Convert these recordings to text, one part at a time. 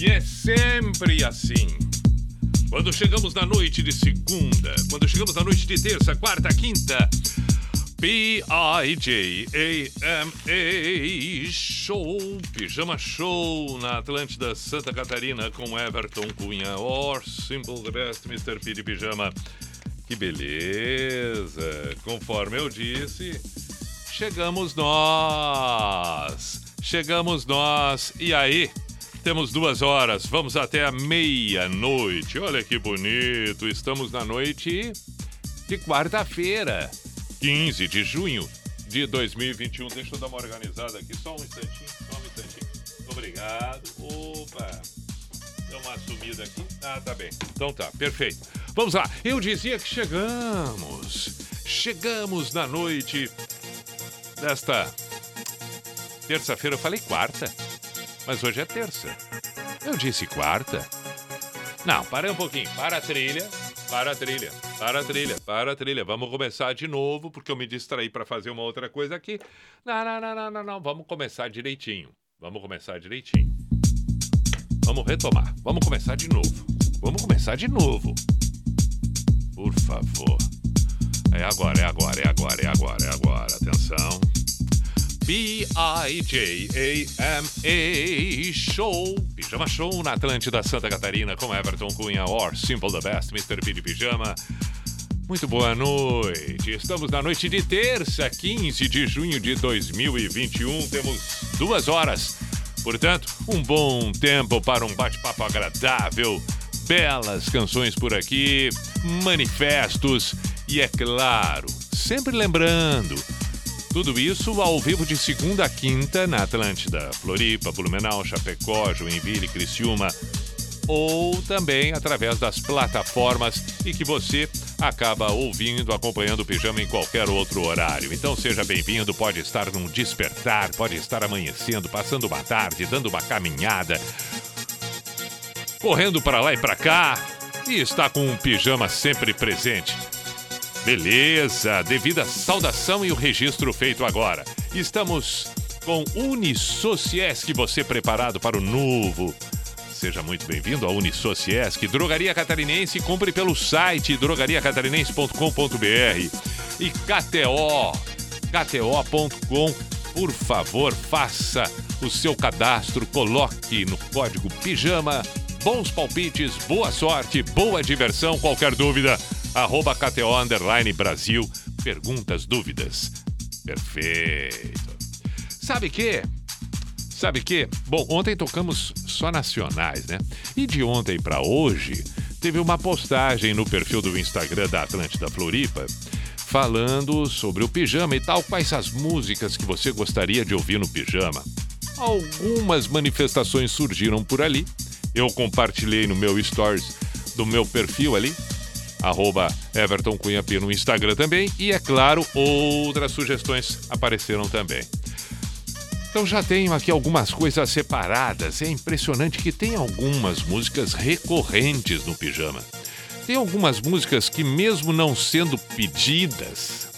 E é sempre assim. Quando chegamos na noite de segunda, quando chegamos na noite de terça, quarta, quinta, P-I-J-A-M-A Show, Pijama Show na Atlântida Santa Catarina com Everton Cunha, or Simple Best, Mr. P de Pijama. Que beleza! Conforme eu disse, chegamos nós! Chegamos nós! E aí? Temos duas horas, vamos até a meia-noite. Olha que bonito! Estamos na noite de quarta-feira, 15 de junho de 2021. Deixa eu dar uma organizada aqui, só um instantinho, só um instantinho. Obrigado. Opa! Deu uma sumida aqui. Ah, tá bem. Então tá, perfeito. Vamos lá. Eu dizia que chegamos. Chegamos na noite desta terça-feira. Eu falei quarta, mas hoje é terça. Eu disse quarta. Não, para um pouquinho. Para a trilha. Para a trilha. Para a trilha. Para a trilha. Vamos começar de novo, porque eu me distraí para fazer uma outra coisa aqui. Não, não, não, não, não, não. Vamos começar direitinho. Vamos começar direitinho. Vamos retomar. Vamos começar de novo. Vamos começar de novo. Por favor. É agora, é agora, é agora, é agora, é agora. Atenção. B-I-J-A-M-A Show. Pijama Show na Atlântida Santa Catarina com Everton Cunha or Simple the Best, Mr. P de Pijama. Muito boa noite. Estamos na noite de terça, 15 de junho de 2021. Temos duas horas. Portanto, um bom tempo para um bate-papo agradável. Belas canções por aqui, manifestos e, é claro, sempre lembrando, tudo isso ao vivo de segunda a quinta na Atlântida, Floripa, Blumenau, Chapecó, Joinville, Criciúma ou também através das plataformas e que você acaba ouvindo, acompanhando o Pijama em qualquer outro horário. Então seja bem-vindo, pode estar num despertar, pode estar amanhecendo, passando uma tarde, dando uma caminhada, correndo para lá e para cá e está com um pijama sempre presente. Beleza, devida saudação e o registro feito agora. Estamos com Unisociesc, você preparado para o novo. Seja muito bem-vindo à Unisociesc, Drogaria Catarinense, compre pelo site drogariacatarinense.com.br e KTO, kto.com, por favor, faça o seu cadastro, coloque no código PIJAMA, bons palpites, boa sorte, boa diversão, qualquer dúvida, arroba KTO Underline Brasil, perguntas, dúvidas. Perfeito. Sabe que? Sabe que? Bom, ontem tocamos só nacionais, né? E de ontem para hoje, teve uma postagem no perfil do Instagram da Atlântida Floripa falando sobre o pijama e tal, quais as músicas que você gostaria de ouvir no pijama. Algumas manifestações surgiram por ali. Eu compartilhei no meu stories do meu perfil ali, arroba Everton Cunha P no Instagram também. E é claro, outras sugestões apareceram também. Então já tenho aqui algumas coisas separadas. É impressionante que tem algumas músicas recorrentes no pijama. Tem algumas músicas que, mesmo não sendo pedidas,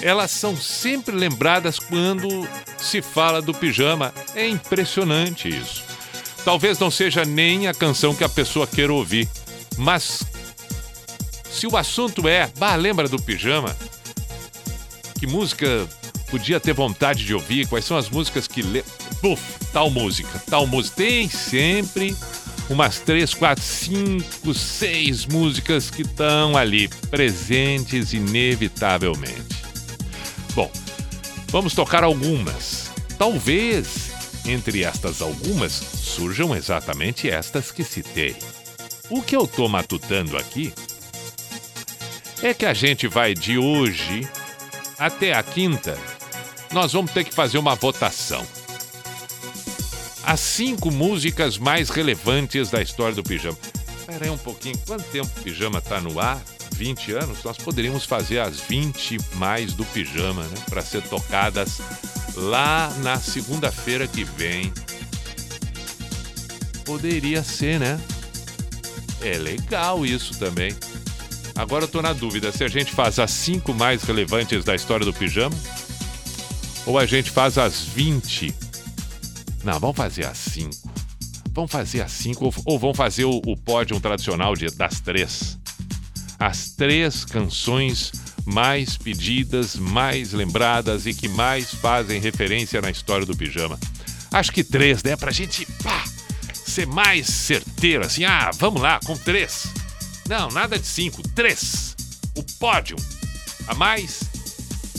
elas são sempre lembradas quando se fala do pijama. É impressionante isso. Talvez não seja nem a canção que a pessoa queira ouvir, mas se o assunto é, bah, lembra do pijama? Que música podia ter vontade de ouvir? Quais são as músicas que. Le... Puf, tal música, tal música. Tem sempre umas três, quatro, cinco, seis músicas que estão ali, presentes inevitavelmente. Bom, vamos tocar algumas. Talvez entre estas algumas surjam exatamente estas que citei. O que eu estou matutando aqui é que a gente vai de hoje até a quinta, nós vamos ter que fazer uma votação. as cinco músicas mais relevantes da história do pijama. Espera aí um pouquinho, quanto tempo o pijama está no ar? 20 anos? Nós poderíamos fazer as 20 mais do pijama, né? Para ser tocadas lá na segunda-feira que vem. Poderia ser, né? É legal isso também. Agora eu tô na dúvida se a gente faz as cinco mais relevantes da história do pijama ou a gente faz as 20. Não, vamos fazer as 5. Vamos fazer as 5 ou, ou vamos fazer o, o pódio tradicional de, das três. As três canções mais pedidas, mais lembradas e que mais fazem referência na história do pijama. Acho que três, né? Pra gente pá, ser mais certeiro, assim, ah, vamos lá, com três. Não, nada de cinco, três. O pódio. A mais,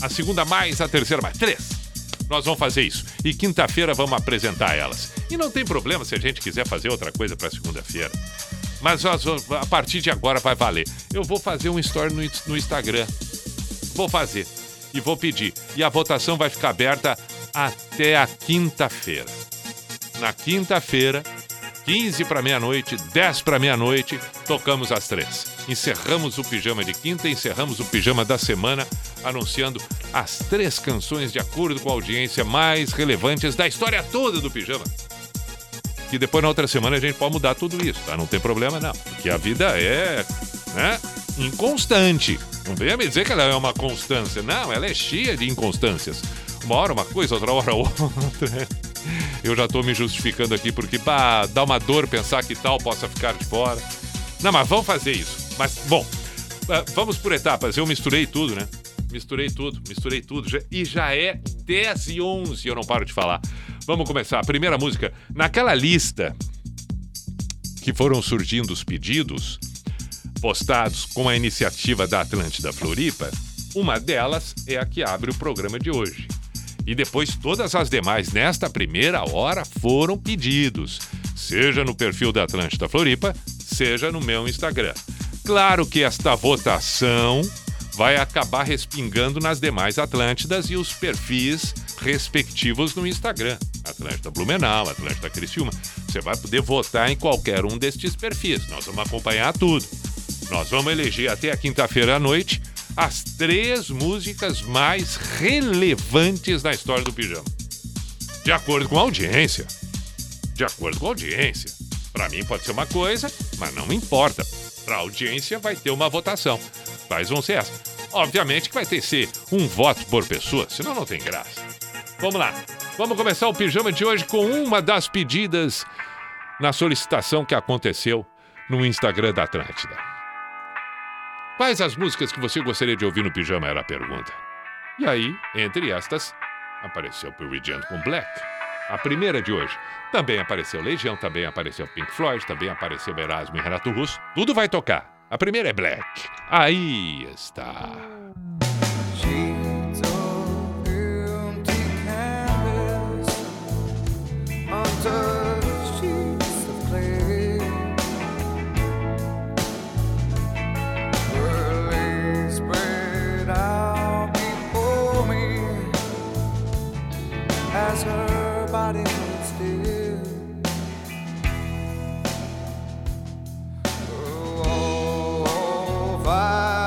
a segunda mais, a terceira mais. Três. Nós vamos fazer isso. E quinta-feira vamos apresentar elas. E não tem problema se a gente quiser fazer outra coisa para segunda-feira. Mas a partir de agora vai valer. Eu vou fazer um story no, no Instagram. Vou fazer. E vou pedir. E a votação vai ficar aberta até a quinta-feira. Na quinta-feira, 15 para meia-noite, 10 para meia-noite, tocamos as três. Encerramos o pijama de quinta, encerramos o pijama da semana, anunciando as três canções de acordo com a audiência mais relevantes da história toda do pijama que depois na outra semana a gente pode mudar tudo isso, tá? Não tem problema não. Porque a vida é, né, inconstante. Não venha me dizer que ela é uma constância. Não, ela é cheia de inconstâncias. Uma hora uma coisa, outra hora outra. Eu já tô me justificando aqui porque bah, dá uma dor pensar que tal possa ficar de fora. Não, mas vamos fazer isso. Mas, bom, ah, vamos por etapas. Eu misturei tudo, né? Misturei tudo, misturei tudo. E já é 10 e 11 eu não paro de falar. Vamos começar. A primeira música. Naquela lista que foram surgindo os pedidos, postados com a iniciativa da Atlântida Floripa, uma delas é a que abre o programa de hoje. E depois todas as demais nesta primeira hora foram pedidos, seja no perfil da Atlântida Floripa, seja no meu Instagram. Claro que esta votação vai acabar respingando nas demais Atlântidas e os perfis respectivos no Instagram. Atlântida Blumenau, Atlântida Criciúma. Você vai poder votar em qualquer um destes perfis. Nós vamos acompanhar tudo. Nós vamos eleger até a quinta-feira à noite as três músicas mais relevantes da história do pijama. De acordo com a audiência. De acordo com a audiência. Para mim pode ser uma coisa, mas não me importa. Para a audiência vai ter uma votação. Quais vão ser essas? Obviamente que vai ter que ser um voto por pessoa, senão não tem graça. Vamos lá. Vamos começar o pijama de hoje com uma das pedidas na solicitação que aconteceu no Instagram da Atlântida. Quais as músicas que você gostaria de ouvir no pijama? Era a pergunta. E aí, entre estas, apareceu Pearl Jam com Black. A primeira de hoje. Também apareceu Legião, também apareceu Pink Floyd, também apareceu Erasmo e Renato Russo. Tudo vai tocar. A primeira é Black. Aí está. Oh,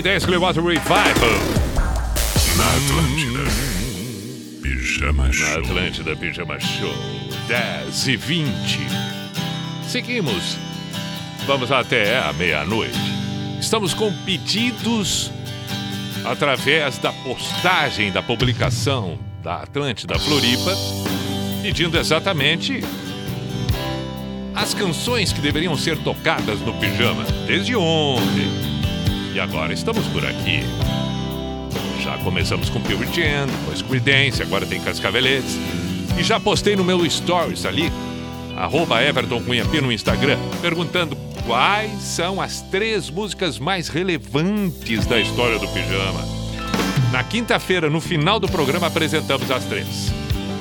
2010 Clearwater Revival. Na Atlântida. Pijama Show. Na Atlântida Pijama Show. 10 e 20. Seguimos. Vamos até a meia-noite. Estamos com pedidos através da postagem da publicação da Atlântida Floripa, pedindo exatamente as canções que deveriam ser tocadas no pijama desde ontem. E agora estamos por aqui. Já começamos com Pure Jam, depois Creedence, agora tem Cascaveletes. E já postei no meu stories ali, arroba Everton no Instagram, perguntando quais são as três músicas mais relevantes da história do pijama. Na quinta-feira, no final do programa, apresentamos as três.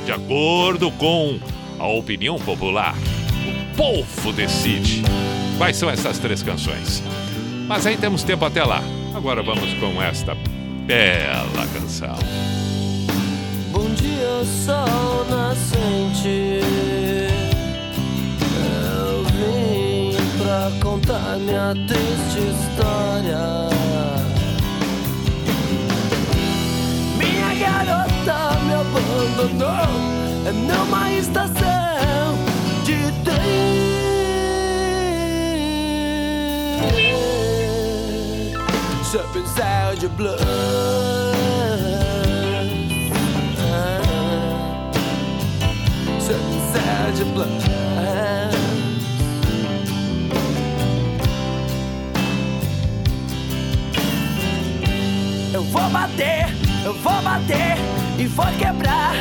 De acordo com a opinião popular, o povo decide quais são essas três canções. Mas aí temos tempo até lá. Agora vamos com esta bela canção. Bom dia, sol nascente. Eu vim pra contar minha triste história. Minha garota me abandonou numa estação runs up inside your. Up inside your blood. Eu vou bater, eu vou bater e vou quebrar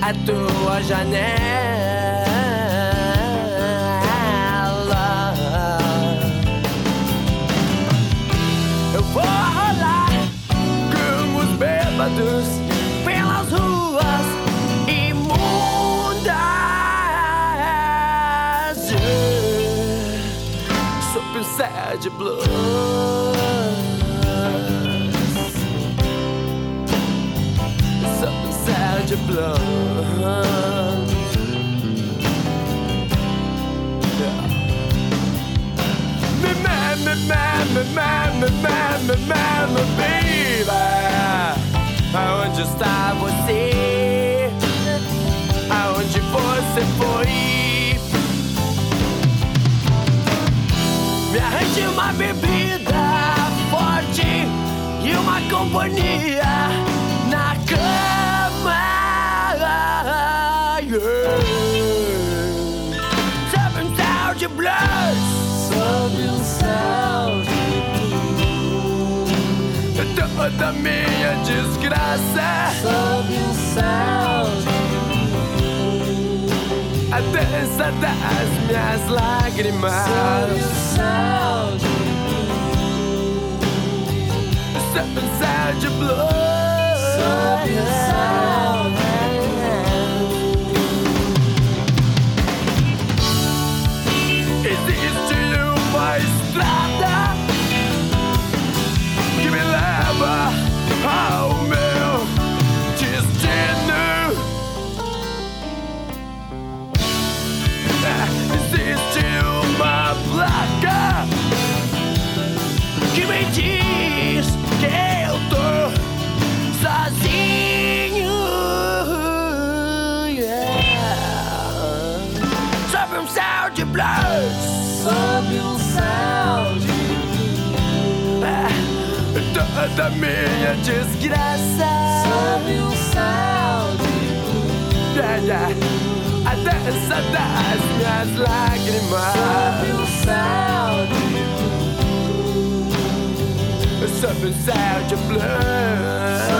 a tua janela. inside your blood. It's up inside your blood. Me, man, me, man, me, man, me, man, me, man, me, baby. I want just stop would see. bebida forte e uma companhia na cama. Yeah. Seven Sound Blues. Seven Sound Blues. Toda minha desgraça. Seven Sound Blues. A dança das minhas lágrimas. Seven Sound inside your blood. Inside. Toda minha desgraça. Sob um céu de yeah, yeah. A dança das minhas lágrimas. Sob um céu de Sob um céu de blues.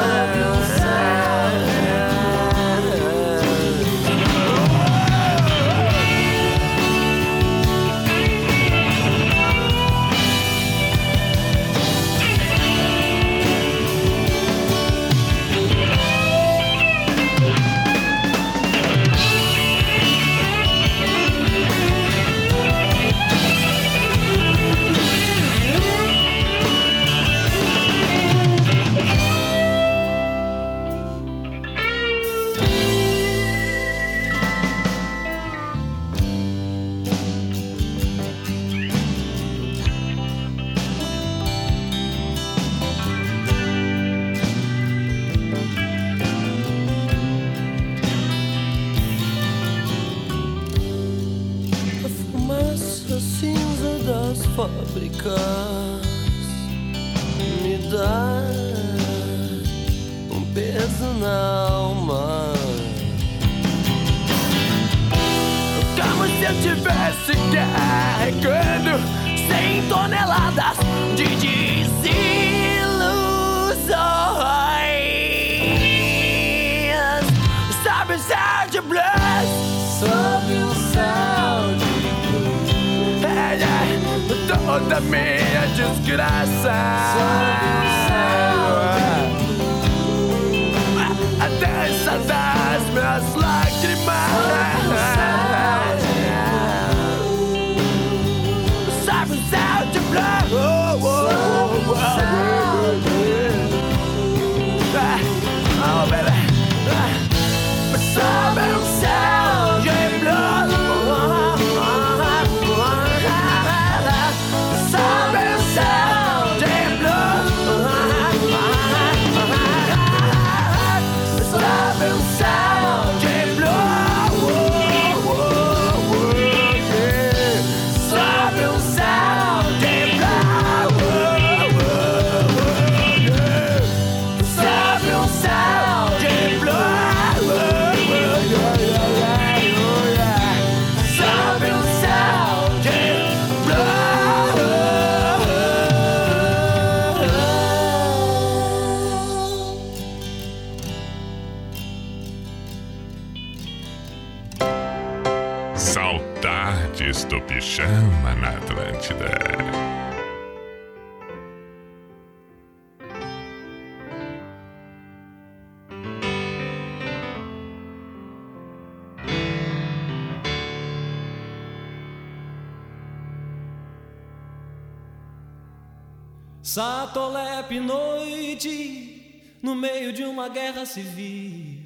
Satolepe noite, no meio de uma guerra civil.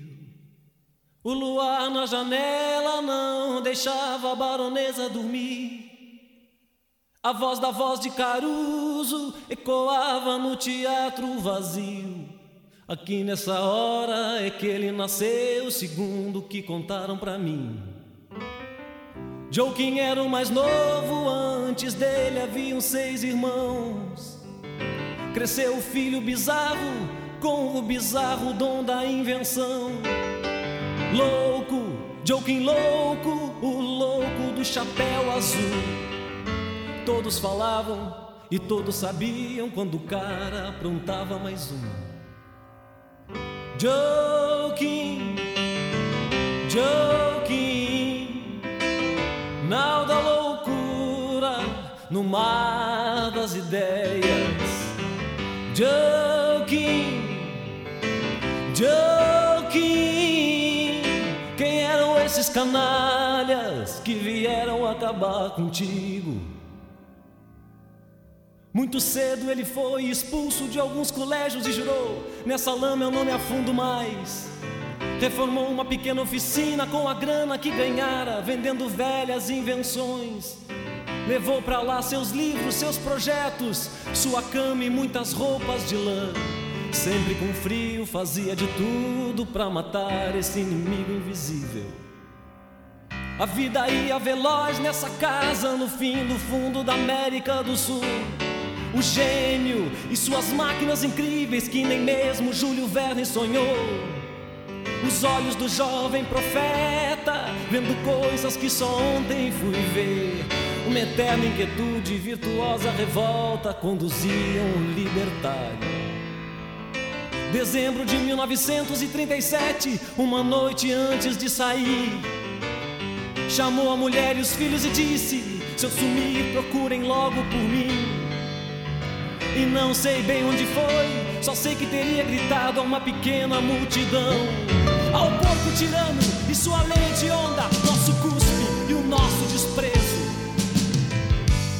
O luar na janela não deixava a baronesa dormir. A voz da voz de Caruso ecoava no teatro vazio. Aqui nessa hora é que ele nasceu, segundo que contaram pra mim. Joaquim era o mais novo, antes dele haviam seis irmãos. Cresceu o filho bizarro, com o bizarro dom da invenção. Louco, Joaquim louco, o louco do chapéu azul. Todos falavam e todos sabiam quando o cara aprontava mais uma. Joaquim, Joaquim, nau da loucura no mar das ideias. Joaquim, Joaquim, quem eram esses canalhas que vieram acabar contigo? Muito cedo ele foi expulso de alguns colégios e jurou: Nessa lama eu não me afundo mais. Reformou uma pequena oficina com a grana que ganhara, vendendo velhas invenções. Levou pra lá seus livros, seus projetos, sua cama e muitas roupas de lã. Sempre com frio fazia de tudo pra matar esse inimigo invisível. A vida ia veloz nessa casa no fim do fundo da América do Sul. O gênio e suas máquinas incríveis que nem mesmo Júlio Verne sonhou. Os olhos do jovem profeta, vendo coisas que só ontem fui ver. Uma eterna inquietude virtuosa revolta conduziam o libertário. Dezembro de 1937, uma noite antes de sair, chamou a mulher e os filhos e disse: Se eu sumir, procurem logo por mim. E não sei bem onde foi, só sei que teria gritado a uma pequena multidão: Ao porco tirano e sua lei de onda, nosso cuspe e o nosso desprezo.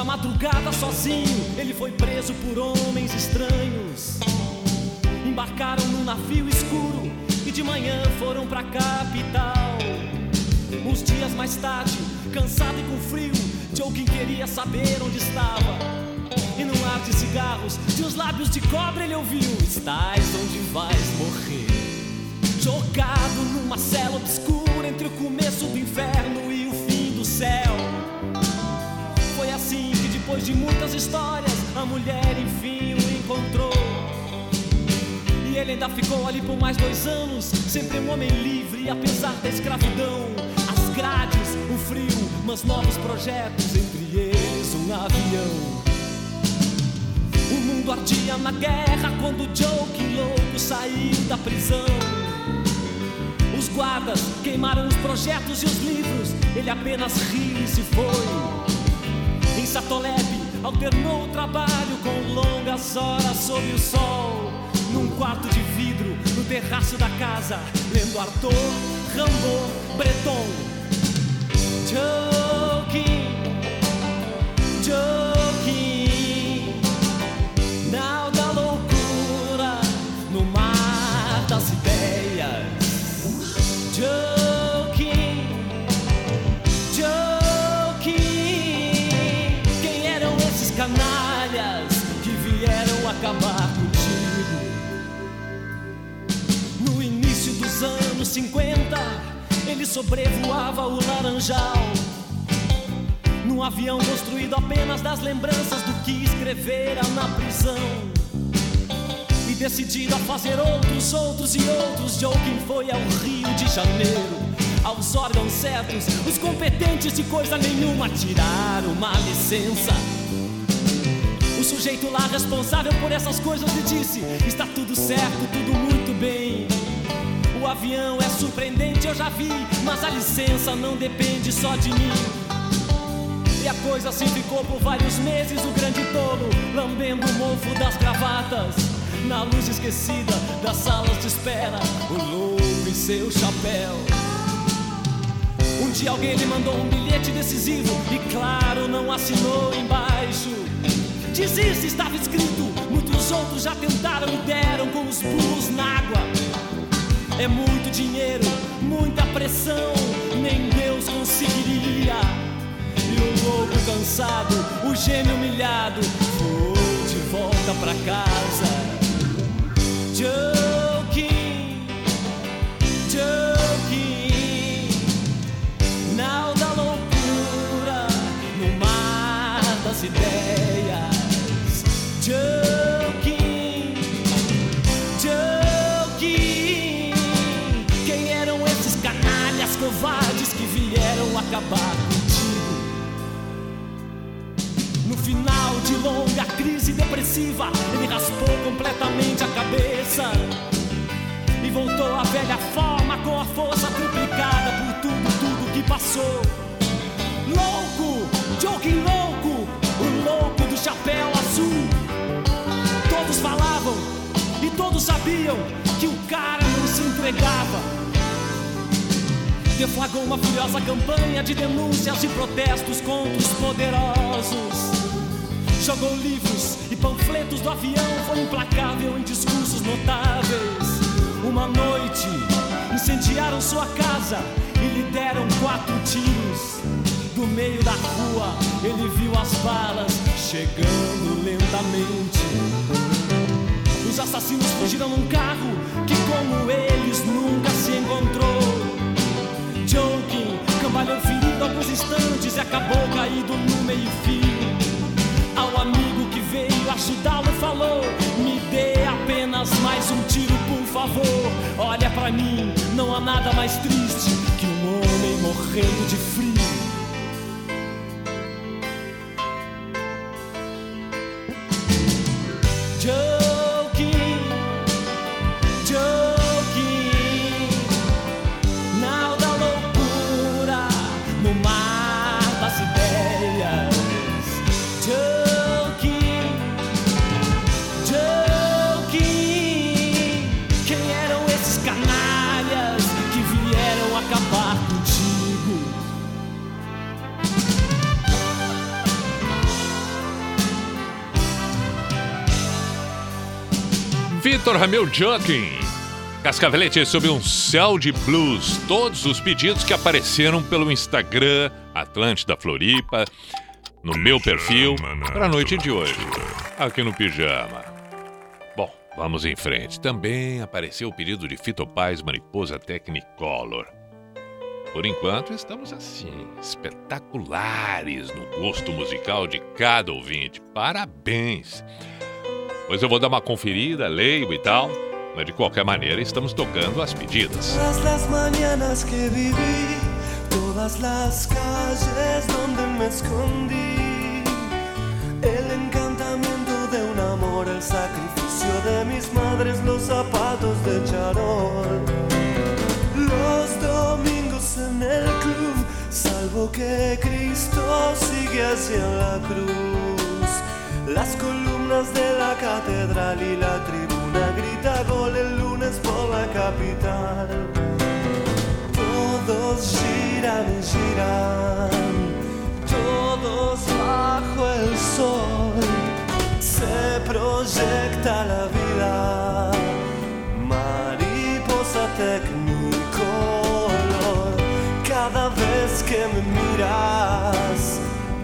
da madrugada sozinho, ele foi preso por homens estranhos. embarcaram num navio escuro e de manhã foram pra capital. Uns dias mais tarde, cansado e com frio, Joaquim queria saber onde estava. E num ar de cigarros, de uns lábios de cobre, ele ouviu: Estás onde vais morrer. Jogado numa cela obscura entre o começo do inferno e o fim do céu. Depois de muitas histórias, a mulher enfim o encontrou. E ele ainda ficou ali por mais dois anos, sempre um homem livre, apesar da escravidão. As grades, o frio, mas novos projetos, entre eles um avião. O mundo ardia na guerra quando Joe, que louco, saiu da prisão. Os guardas queimaram os projetos e os livros, ele apenas riu e se foi. Em Satoleb, alternou o trabalho com longas horas sob o sol num quarto de vidro, no terraço da casa, lendo Arthur, Rambo, Breton. Joking, joking, anos 50, ele sobrevoava o Laranjal. Num avião construído apenas das lembranças do que escrevera na prisão. E decidido a fazer outros, outros e outros, Joaquim foi ao Rio de Janeiro. Aos órgãos certos, os competentes de coisa nenhuma tiraram uma licença. O sujeito lá responsável por essas coisas lhe disse: Está tudo certo, tudo muito bem. Avião é surpreendente, eu já vi, mas a licença não depende só de mim. E a coisa assim ficou por vários meses, o grande tolo lambendo o mofo das gravatas. Na luz esquecida das salas de espera, o louco e seu chapéu. Um dia alguém lhe mandou um bilhete decisivo e, claro, não assinou embaixo. Desiste, estava escrito. Muitos outros já tentaram e deram com os burros na água. É muito dinheiro, muita pressão, nem Deus conseguiria. E o louco cansado, o gênio humilhado, foi de volta pra casa. Joking, acabar contigo? No final de longa crise depressiva, ele raspou completamente a cabeça e voltou à velha forma com a força triplicada por tudo, tudo que passou. Louco, joking louco, o louco do chapéu azul. Todos falavam e todos sabiam que o cara não se entregava. Deflagrou uma furiosa campanha de denúncias e protestos contra os poderosos. Jogou livros e panfletos do avião, foi implacável em discursos notáveis. Uma noite incendiaram sua casa e lhe deram quatro tiros. Do meio da rua ele viu as balas chegando lentamente. Os assassinos fugiram num carro que, como eles, nunca se encontrou. Cambalhou ferido alguns instantes e acabou caído no meio-fio. Ao amigo que veio ajudá-lo, falou: Me dê apenas mais um tiro, por favor. Olha pra mim, não há nada mais triste que um homem morrendo de frio. Vitor Ramel Joaquim. Cascavelete sob um céu de blues. Todos os pedidos que apareceram pelo Instagram Atlântida Floripa, no meu perfil, para a noite de hoje, aqui no Pijama. Bom, vamos em frente. Também apareceu o pedido de Fito Paz Mariposa Technicolor. Por enquanto, estamos assim, espetaculares no gosto musical de cada ouvinte. Parabéns! Pois eu vou dar uma conferida, leio e tal. Mas de qualquer maneira, estamos tocando as pedidas. Todas las mañanas que viví, todas las calles donde me escondí, el encantamiento de un amor, el sacrificio de mis madres, los zapatos de charol, los domingos en el club, salvo que Cristo sigue hacia la cruz, las columnas de la catedral y la tribuna grita gol el lunes por la capital. Todos giran y giran, todos bajo el sol. Se proyecta la vida, mariposa tecnicolor. Cada vez que me miras,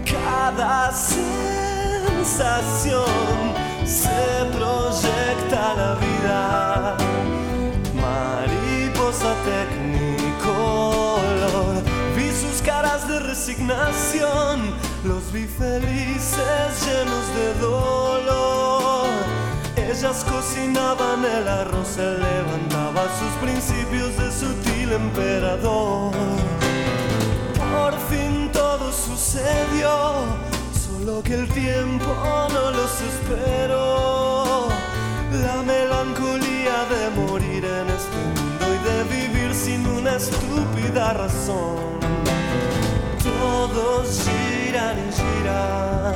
cada se proyecta la vida. Mariposa tecnicolor. Vi sus caras de resignación, los vi felices llenos de dolor. Ellas cocinaban el arroz, él levantaba sus principios de sutil emperador. Por fin todo sucedió, solo que el tiempo no los esperó. La melancolía de morir en este mundo y de vivir sin una estúpida razón. Todos giran y giran,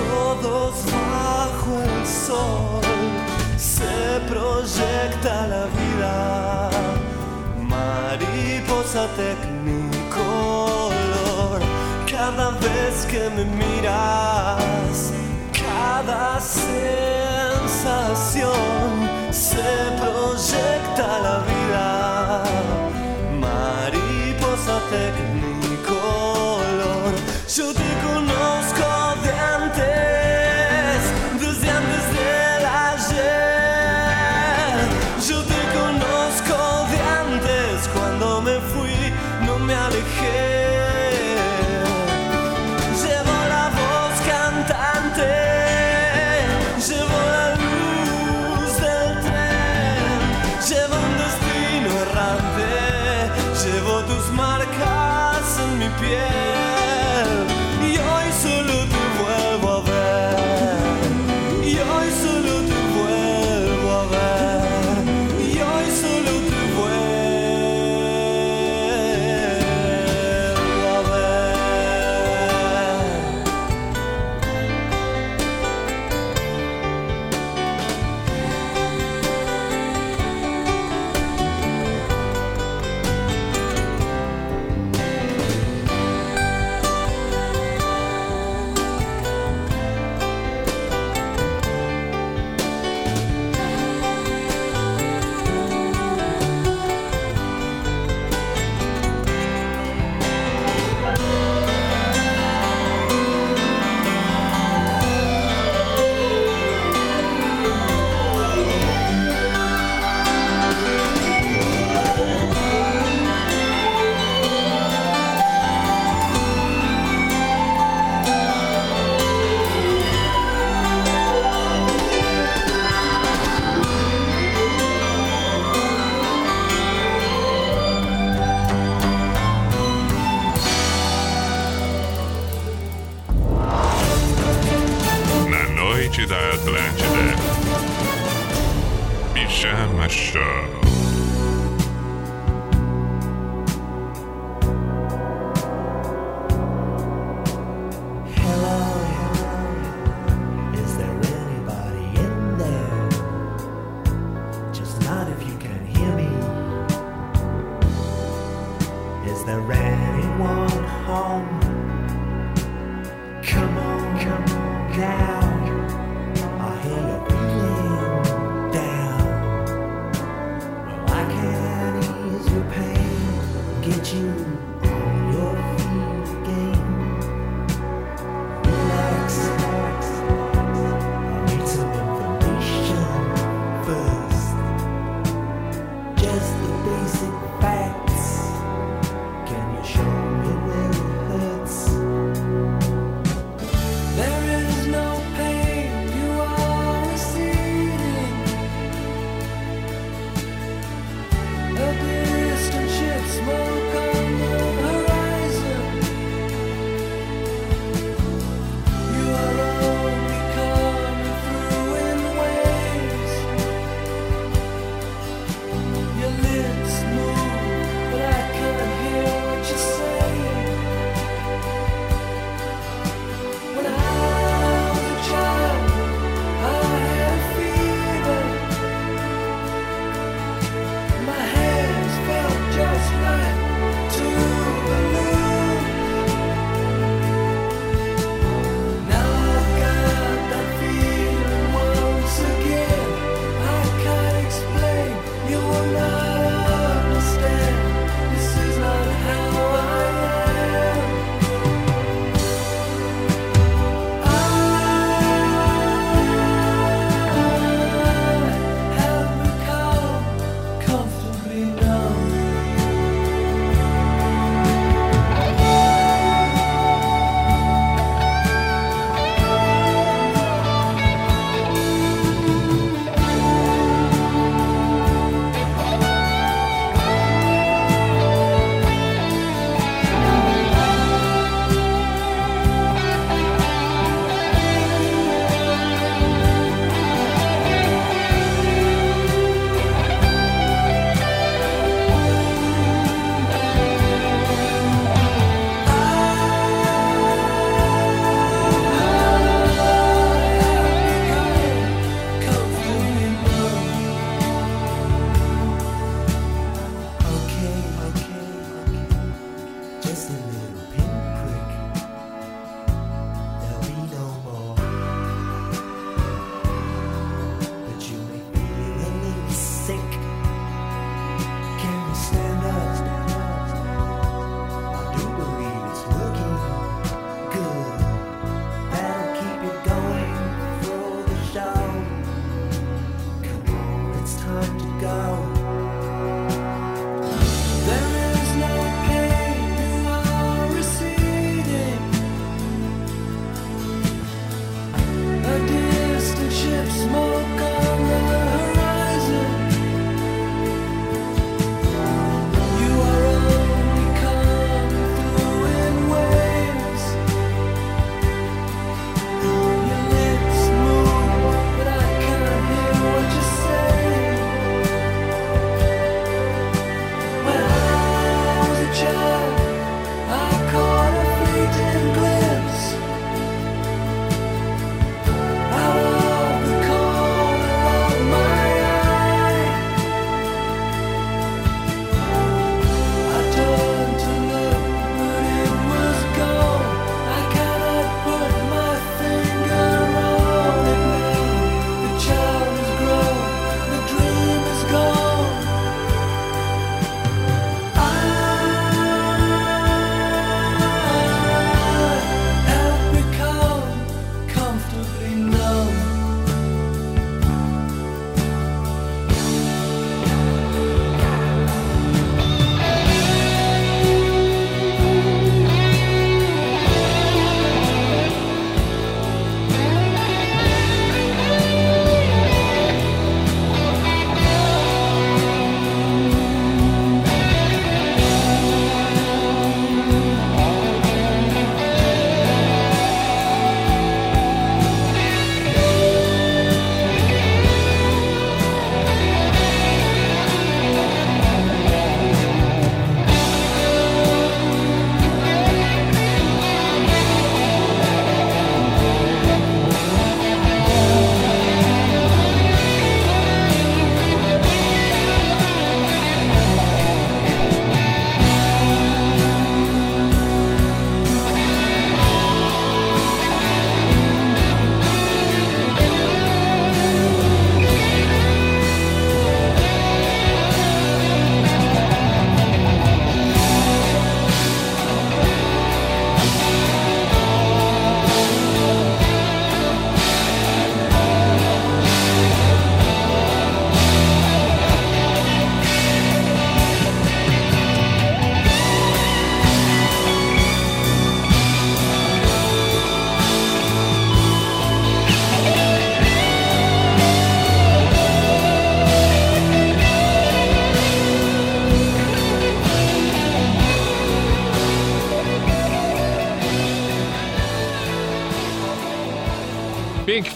todos bajo el sol. Se proyecta la vida, mariposa tecnicolor. Cada vez que me miras, cada sensación se proyecta la vida. Mariposa tecnicolor. Yo te conozco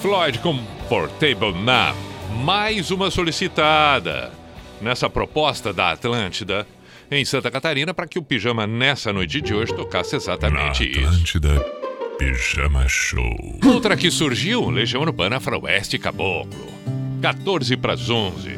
Floyd com Portable Na, mais uma solicitada nessa proposta da Atlântida em Santa Catarina para que o pijama nessa noite de hoje tocasse exatamente Na Atlântida, isso. Pijama Show. Outra que surgiu, Legião Urbana Faroeste Caboclo. 14 para as 11.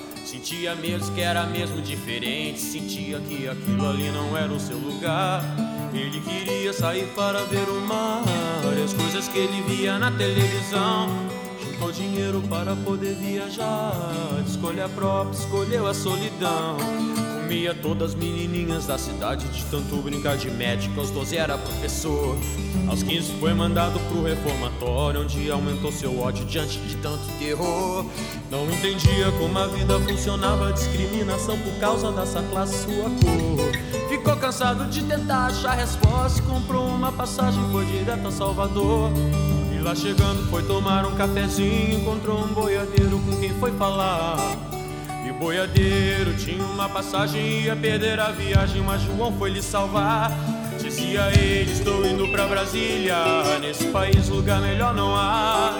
Sentia mesmo que era mesmo diferente. Sentia que aquilo ali não era o seu lugar. Ele queria sair para ver o mar e as coisas que ele via na televisão. Juntou dinheiro para poder viajar. De escolha própria, escolheu a solidão comia todas as menininhas da cidade de tanto brincar de médico. Aos 12 era professor. Aos 15 foi mandado pro reformatório, onde aumentou seu ódio diante de tanto terror. Não entendia como a vida funcionava, discriminação por causa dessa classe, sua cor. Ficou cansado de tentar achar resposta, comprou uma passagem, foi direto a Salvador. E lá chegando foi tomar um cafezinho, encontrou um boiadeiro com quem foi falar boiadeiro tinha uma passagem, ia perder a viagem, mas João foi lhe salvar. Dizia ele: Estou indo pra Brasília, nesse país lugar melhor não há.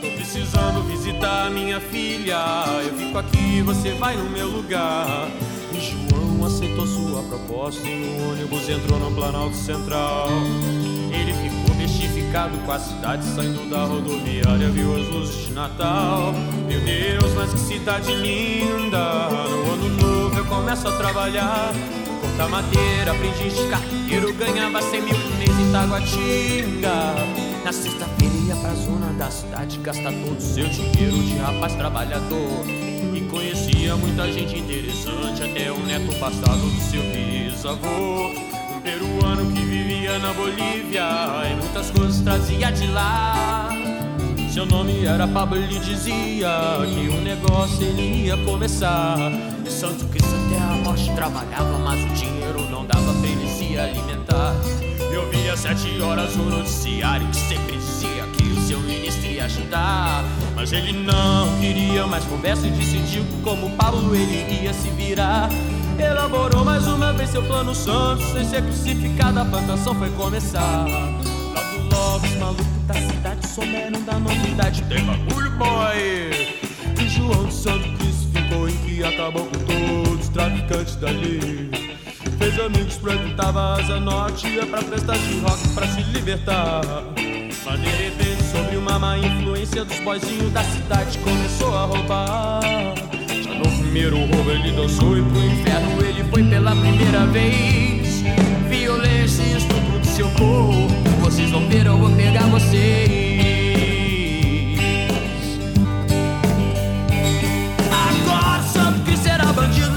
Tô precisando visitar minha filha, eu fico aqui, você vai no meu lugar. E João aceitou sua proposta e no ônibus entrou no Planalto Central. Ele ficou com a cidade saindo da rodoviária, viu as luzes de Natal. Meu Deus, mas que cidade linda! No ano novo eu começo a trabalhar. Cortar madeira, aprendiz de carteiro, ganhava 100 mil por mês em Taguatinga. Na sexta-feira ia pra zona da cidade gastar todo o seu dinheiro de rapaz trabalhador. E conhecia muita gente interessante, até o neto passado do seu bisavô. Um peruano que vivia na Bolívia e muitas coisas trazia de lá. Seu nome era Pablo, ele dizia que o negócio ele ia começar. E Santo Cristo até a morte trabalhava, mas o dinheiro não dava pra ele se alimentar. Eu via sete horas o noticiário que sempre dizia que o seu ministro ia ajudar. Mas ele não queria mais conversa e decidiu que como Pablo ele ia se virar. Elaborou mais uma vez seu plano santo, sem ser crucificado, a plantação foi começar. Logo, logo, os malucos da cidade souberam da novidade. Tem bagulho, boy! E João Santo Cristo ficou em que acabou com todos os traficantes dali. Fez amigos, frequentava a Norte, ia pra festas de rock pra se libertar. Mas de repente, sobre uma má influência dos boizinhos da cidade, começou a roubar. Primeiro roubo ele dançou e pro inferno ele foi pela primeira vez. Violência e estupro do seu corpo, vocês vão ver, eu vou pegar vocês. Agora Santo Cristo era bandido,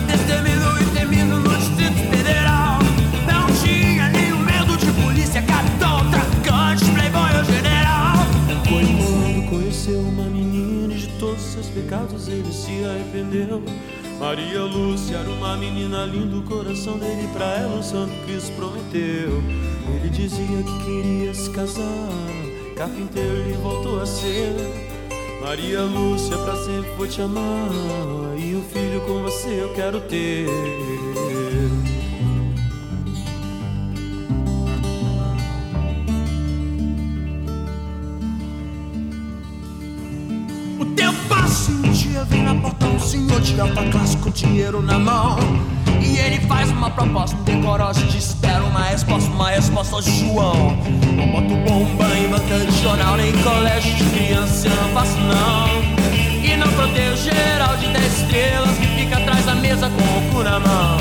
pecados ele se arrependeu. Maria Lúcia era uma menina linda, o coração dele pra ela o Santo Cristo prometeu. Ele dizia que queria se casar, carpinteiro ele voltou a ser. Maria Lúcia, pra sempre vou te amar. E um filho com você eu quero ter. Porta um senhor de alta classe com dinheiro na mão. E ele faz uma proposta indecorosa e diz: Espera uma resposta, uma resposta João. Não boto bomba em banca de jornal, nem colégio de criança, não faço não. E não protejo geral de 10 estrelas que fica atrás da mesa com o cu na mão.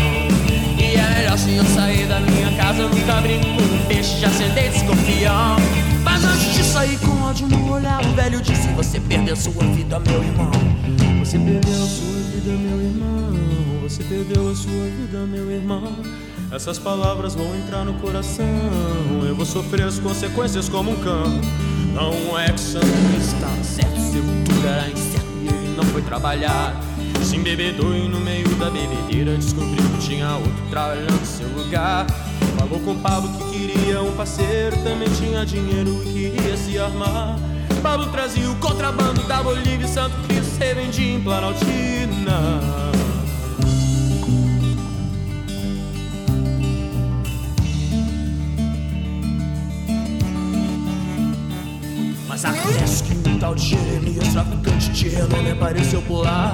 E é melhor se eu sair da minha casa, eu nunca brinco com um peixe, já acendei desconfião. Mas antes de sair com ódio no olhar, o velho disse: Você perdeu sua vida, meu irmão. Você perdeu a sua vida, meu irmão. Você perdeu a sua vida, meu irmão. Essas palavras vão entrar no coração. Eu vou sofrer as consequências como um cão. Não é que Santo estava certo, seu futuro era incerto e ele não foi trabalhar. Se embebedou e no meio da bebedeira descobriu que tinha outro trabalhando no seu lugar. Falou com Pablo que queria um parceiro, também tinha dinheiro e queria se armar. Pablo trazia o contrabando da Bolívia e Santo Cristo revendia em Planaltina. Mas acontece que um tal de Jeremias, traficante de renome, apareceu por lá.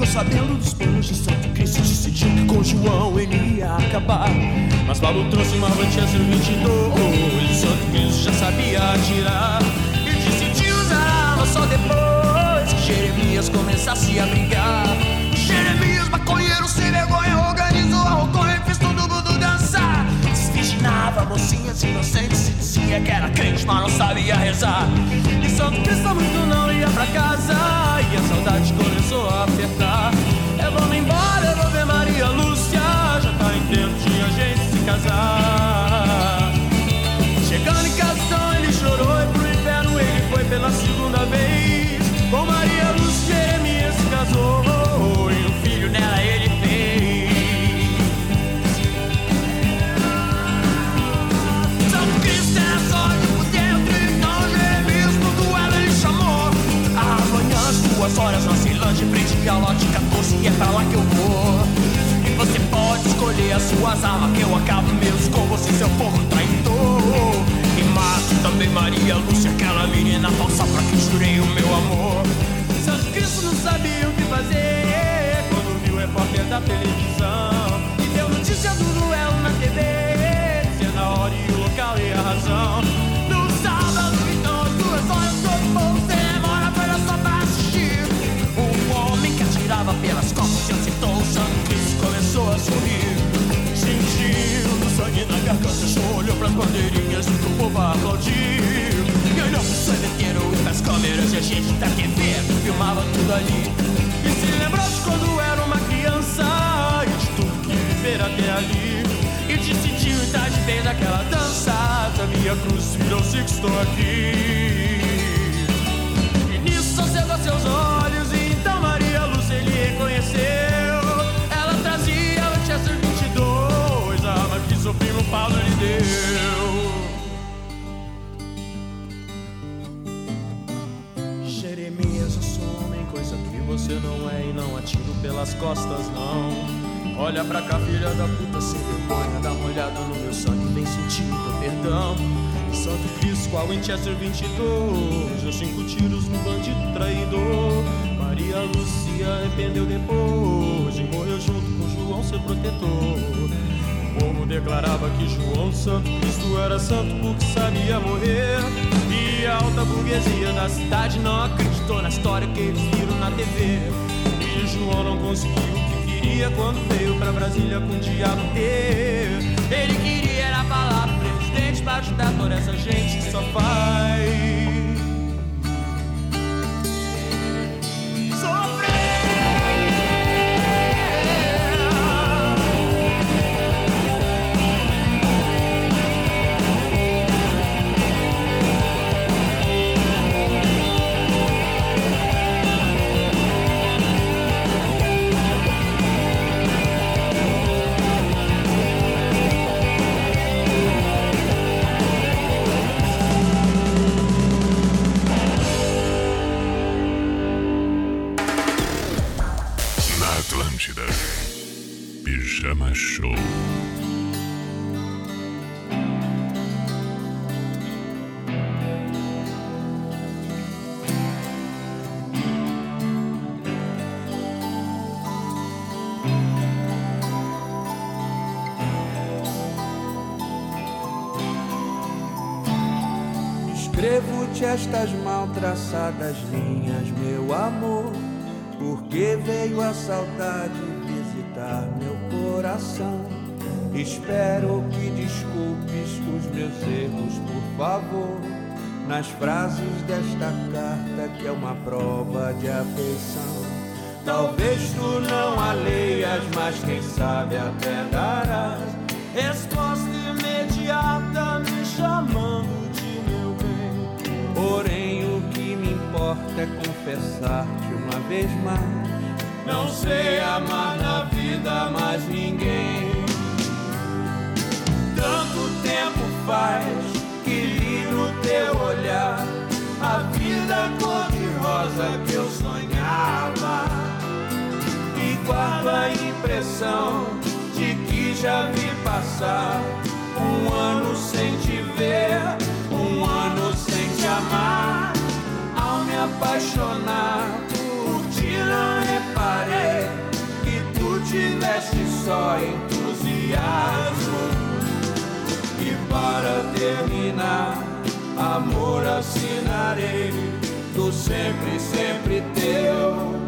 Ficou sabendo dos planos de Santo Cristo decidiu que com João ele ia acabar. Mas Paulo trouxe uma Avantia 22 e Santo Cristo já sabia atirar. E decidiu a arma só depois que Jeremias começasse a brigar. Jeremias, maconheiro sem vergonha, organizou a roconha e fez todo mundo dançar. Desvirginava mocinhas inocentes e dizia que era crente, mas não sabia rezar. E Santo Cristo muito não ia pra casa. E a saudade começou a apertar. Eu vou me embora, eu vou ver Maria Lúcia. Já tá em tempo de a gente se casar. Chegando em casa, então ele chorou e pro inferno ele foi pela segunda vez. amar na vida mais ninguém. Tanto tempo faz que li no teu olhar a vida cor-de-rosa que eu sonhava. E guardo a impressão de que já vi passar um ano sem te ver, um ano sem te amar. Ao me apaixonar tiveste só entusiasmo. E para terminar, amor assinarei do sempre, sempre teu.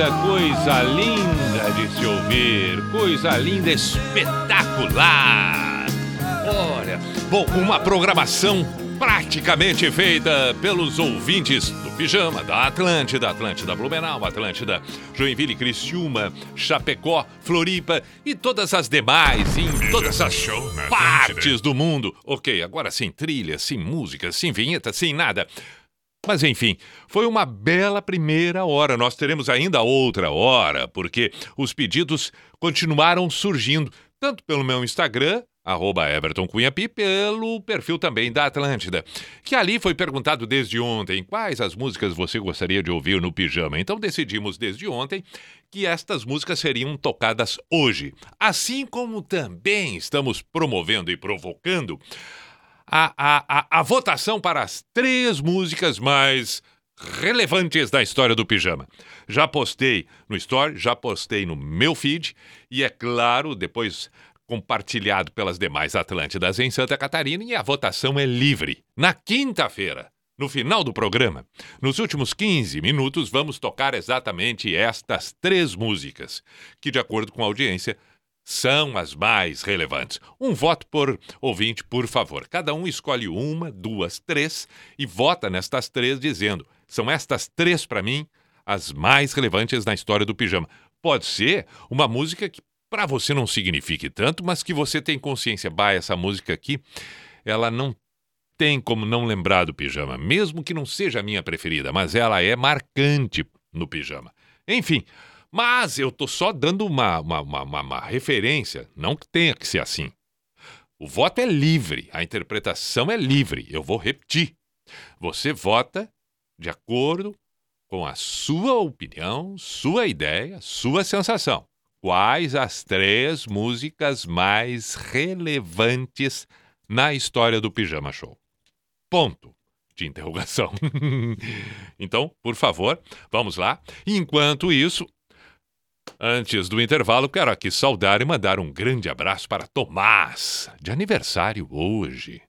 A carta, coisa linda de se ouvir, coisa linda, espetacular. Olha, bom, uma programação praticamente feita pelos ouvintes do Pijama, da Atlântida, Atlântida Blumenau, Atlântida Joinville, Criciúma, Chapecó, Floripa e todas as demais, em todas as partes do mundo. Ok, agora sem trilha, sem música, sem vinheta, sem nada. Mas enfim, foi uma bela primeira hora. Nós teremos ainda outra hora, porque os pedidos continuaram surgindo, tanto pelo meu Instagram, arroba Everton pelo perfil também da Atlântida, que ali foi perguntado desde ontem quais as músicas você gostaria de ouvir no pijama. Então decidimos desde ontem que estas músicas seriam tocadas hoje. Assim como também estamos promovendo e provocando a, a, a, a votação para as três músicas mais relevantes da história do pijama. Já postei no Story, já postei no meu feed e, é claro, depois compartilhado pelas demais Atlântidas em Santa Catarina e a votação é livre. Na quinta-feira, no final do programa, nos últimos 15 minutos, vamos tocar exatamente estas três músicas, que, de acordo com a audiência, são as mais relevantes. Um voto por ouvinte, por favor. Cada um escolhe uma, duas, três e vota nestas três, dizendo: são estas três, para mim, as mais relevantes na história do pijama. Pode ser uma música que para você não signifique tanto, mas que você tem consciência, bah, essa música aqui, ela não tem como não lembrar do pijama, mesmo que não seja a minha preferida, mas ela é marcante no pijama. Enfim, mas eu tô só dando uma, uma, uma, uma referência, não que tenha que ser assim. O voto é livre, a interpretação é livre. Eu vou repetir. Você vota de acordo com a sua opinião, sua ideia, sua sensação. Quais as três músicas mais relevantes na história do Pijama Show? Ponto de interrogação. então, por favor, vamos lá. Enquanto isso, Antes do intervalo, quero aqui saudar e mandar um grande abraço para Tomás, de aniversário hoje.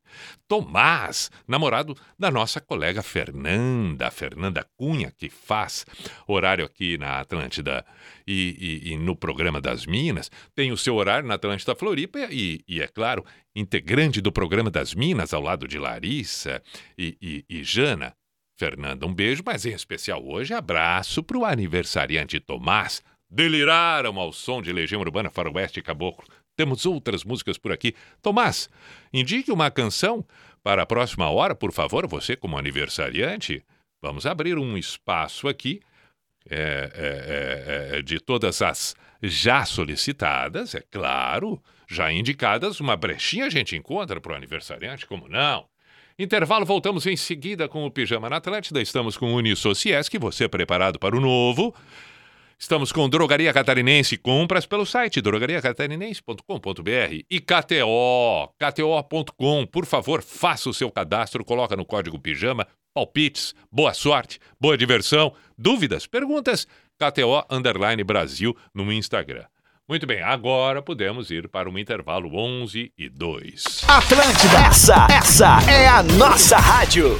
Tomás, namorado da nossa colega Fernanda, Fernanda Cunha, que faz horário aqui na Atlântida e, e, e no programa das Minas, tem o seu horário na Atlântida Floripa e, e, é claro, integrante do programa das Minas, ao lado de Larissa e, e Jana. Fernanda, um beijo, mas em especial hoje, abraço para o aniversariante Tomás, deliraram ao som de Legião Urbana Faroeste e Caboclo. Temos outras músicas por aqui. Tomás, indique uma canção para a próxima hora, por favor, você como aniversariante. Vamos abrir um espaço aqui é, é, é, é de todas as já solicitadas, é claro, já indicadas, uma brechinha a gente encontra para o aniversariante, como não? Intervalo, voltamos em seguida com o Pijama na Atlântida. Estamos com o Unisociesc, você preparado para o novo. Estamos com Drogaria Catarinense, compras pelo site drogariacatarinense.com.br e KTO, kto.com. Por favor, faça o seu cadastro, coloca no código pijama, palpites, boa sorte, boa diversão, dúvidas, perguntas, KTO Underline Brasil no Instagram. Muito bem, agora podemos ir para um intervalo 11 e 2. Atlântida, essa, essa é a nossa rádio.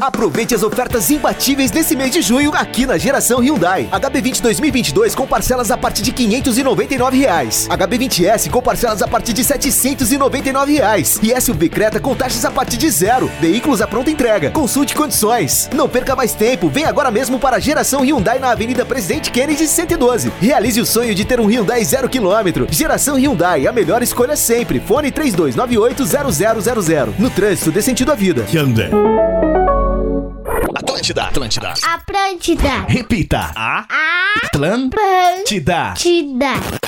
Aproveite as ofertas imbatíveis desse mês de junho aqui na Geração Hyundai. HB20 2022 com parcelas a partir de 599 reais. HB20S com parcelas a partir de 799 reais. E SUV Creta com taxas a partir de zero. Veículos à pronta entrega. Consulte condições. Não perca mais tempo. Vem agora mesmo para a Geração Hyundai na Avenida Presidente Kennedy 112. Realize o sonho de ter um Hyundai zero quilômetro. Geração Hyundai, a melhor escolha sempre. Fone 32980000. No trânsito dê sentido à vida. Hyundai. Atlântida. Atlântida. Atlântida. Repita. A. Atlântida. Atlântida.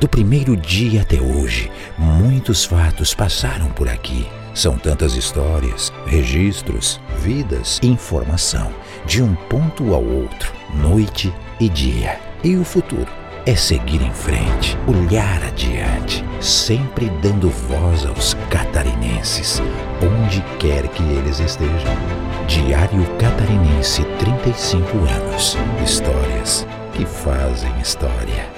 Do primeiro dia até hoje, muitos fatos passaram por aqui. São tantas histórias, registros, vidas, informação, de um ponto ao outro, noite e dia. E o futuro é seguir em frente, olhar adiante, sempre dando voz aos catarinenses, onde quer que eles estejam. Diário Catarinense 35 anos. Histórias que fazem história.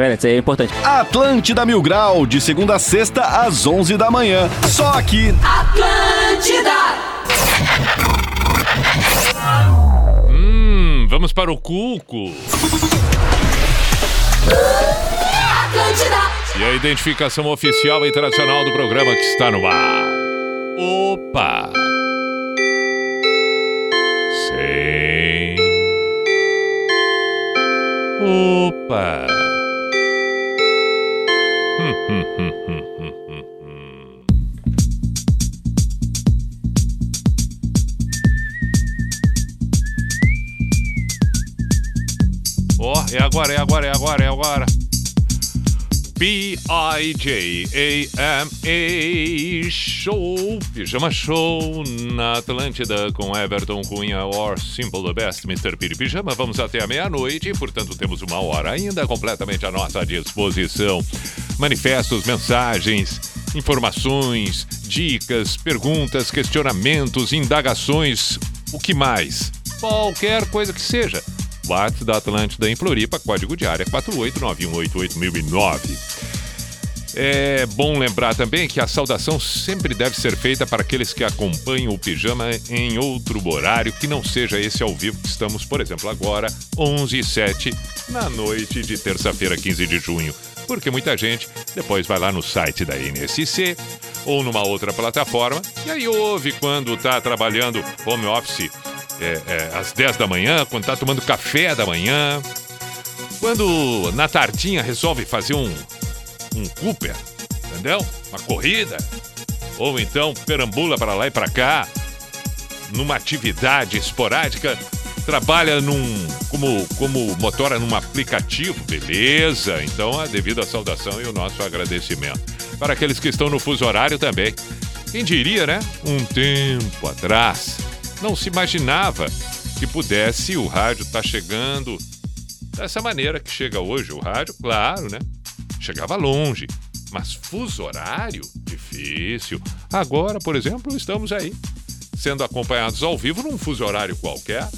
verdade, isso é importante. Atlântida Mil Grau, de segunda a sexta, às 11 da manhã. Só aqui. Atlântida! Hum, vamos para o Cuco. Atlântida! E a identificação oficial e tradicional do programa que está no ar. Opa! Sim. Opa! Ó, é agora, é agora, é agora, é agora. P-I-J-A-M-A Show, Pijama Show na Atlântida com Everton Cunha or Simple the Best, Mr. Piri Pijama. Vamos até a meia-noite, portanto temos uma hora ainda completamente à nossa disposição. Manifestos, mensagens, informações, dicas, perguntas, questionamentos, indagações, o que mais? Qualquer coisa que seja. WhatsApp da Atlântida em Floripa, código de área 489188009. É bom lembrar também que a saudação sempre deve ser feita para aqueles que acompanham o pijama em outro horário que não seja esse ao vivo que estamos, por exemplo, agora, 11 e 7 na noite de terça-feira, 15 de junho. Porque muita gente depois vai lá no site da NSC ou numa outra plataforma e aí ouve quando está trabalhando home office é, é, às 10 da manhã, quando tá tomando café da manhã, quando na tardinha resolve fazer um, um Cooper, entendeu? Uma corrida, ou então perambula para lá e para cá, numa atividade esporádica, trabalha num como, como motora num aplicativo, beleza? Então, a devida saudação e o nosso agradecimento. Para aqueles que estão no fuso horário também. Quem diria, né? Um tempo atrás, não se imaginava que pudesse o rádio estar chegando dessa maneira que chega hoje. O rádio, claro, né? Chegava longe, mas fuso horário, difícil. Agora, por exemplo, estamos aí, sendo acompanhados ao vivo num fuso horário qualquer.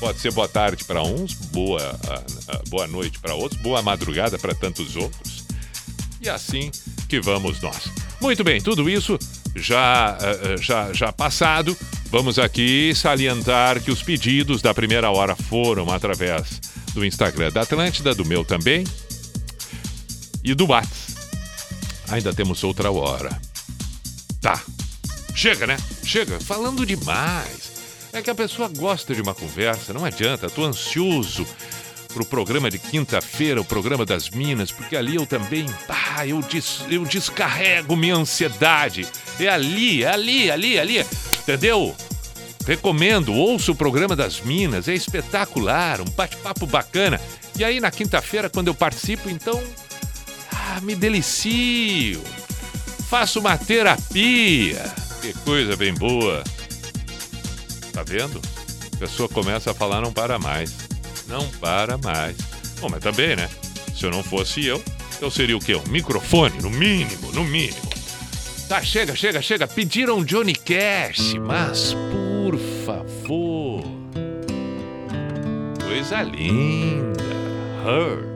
Pode ser boa tarde para uns, boa, ah, ah, boa noite para outros, boa madrugada para tantos outros. E assim que vamos nós. Muito bem, tudo isso já, ah, já, já passado. Vamos aqui salientar que os pedidos da primeira hora foram através do Instagram da Atlântida, do meu também, e do Whats. Ainda temos outra hora. Tá. Chega, né? Chega. Falando demais. É que a pessoa gosta de uma conversa, não adianta. Tô ansioso pro programa de quinta-feira, o programa das Minas, porque ali eu também, pá, eu, des, eu descarrego minha ansiedade. É ali, é ali, ali, ali. Entendeu? Recomendo, ouça o programa das Minas, é espetacular, um bate-papo bacana. E aí na quinta-feira, quando eu participo, então, ah, me delicio. Faço uma terapia. Que coisa bem boa. Tá vendo? A pessoa começa a falar, não para mais. Não para mais. Bom, mas também, né? Se eu não fosse eu, eu seria o quê? Um microfone, no mínimo, no mínimo. Tá, chega, chega, chega. Pediram Johnny Cash, mas por favor. Coisa linda. Hurt.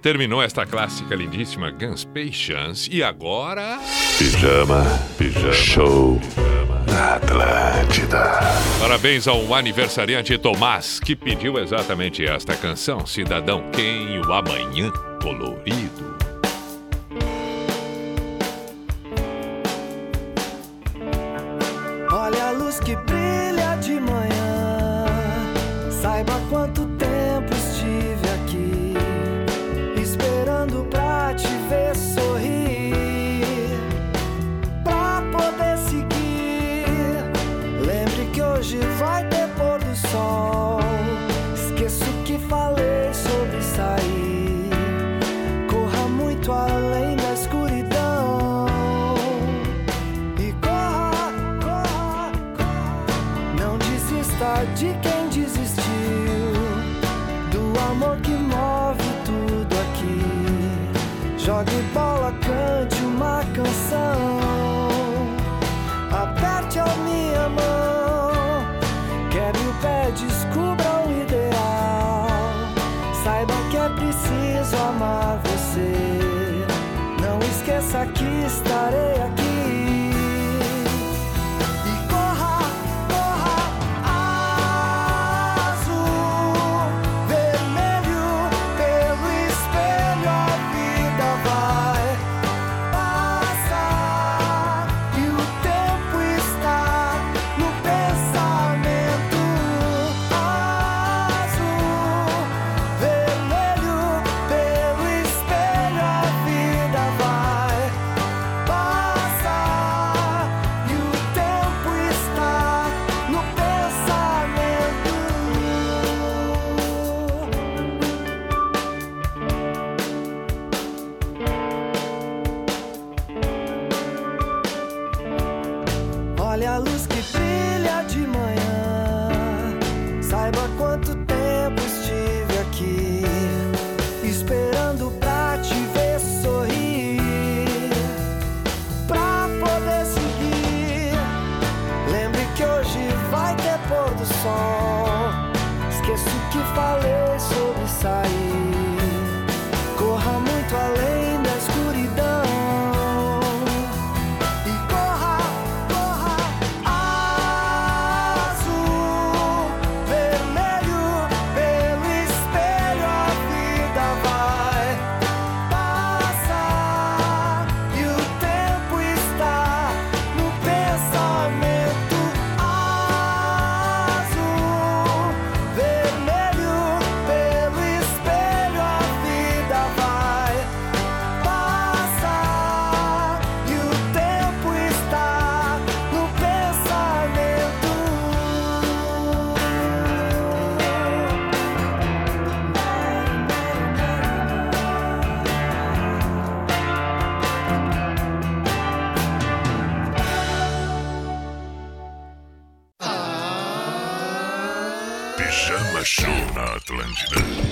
terminou esta clássica lindíssima Guns Patience. E agora. Pijama, pijama. Show. Pijama. Atlântida. Parabéns ao aniversariante Tomás, que pediu exatamente esta canção, Cidadão Quem o Amanhã Colorido. saatlençide.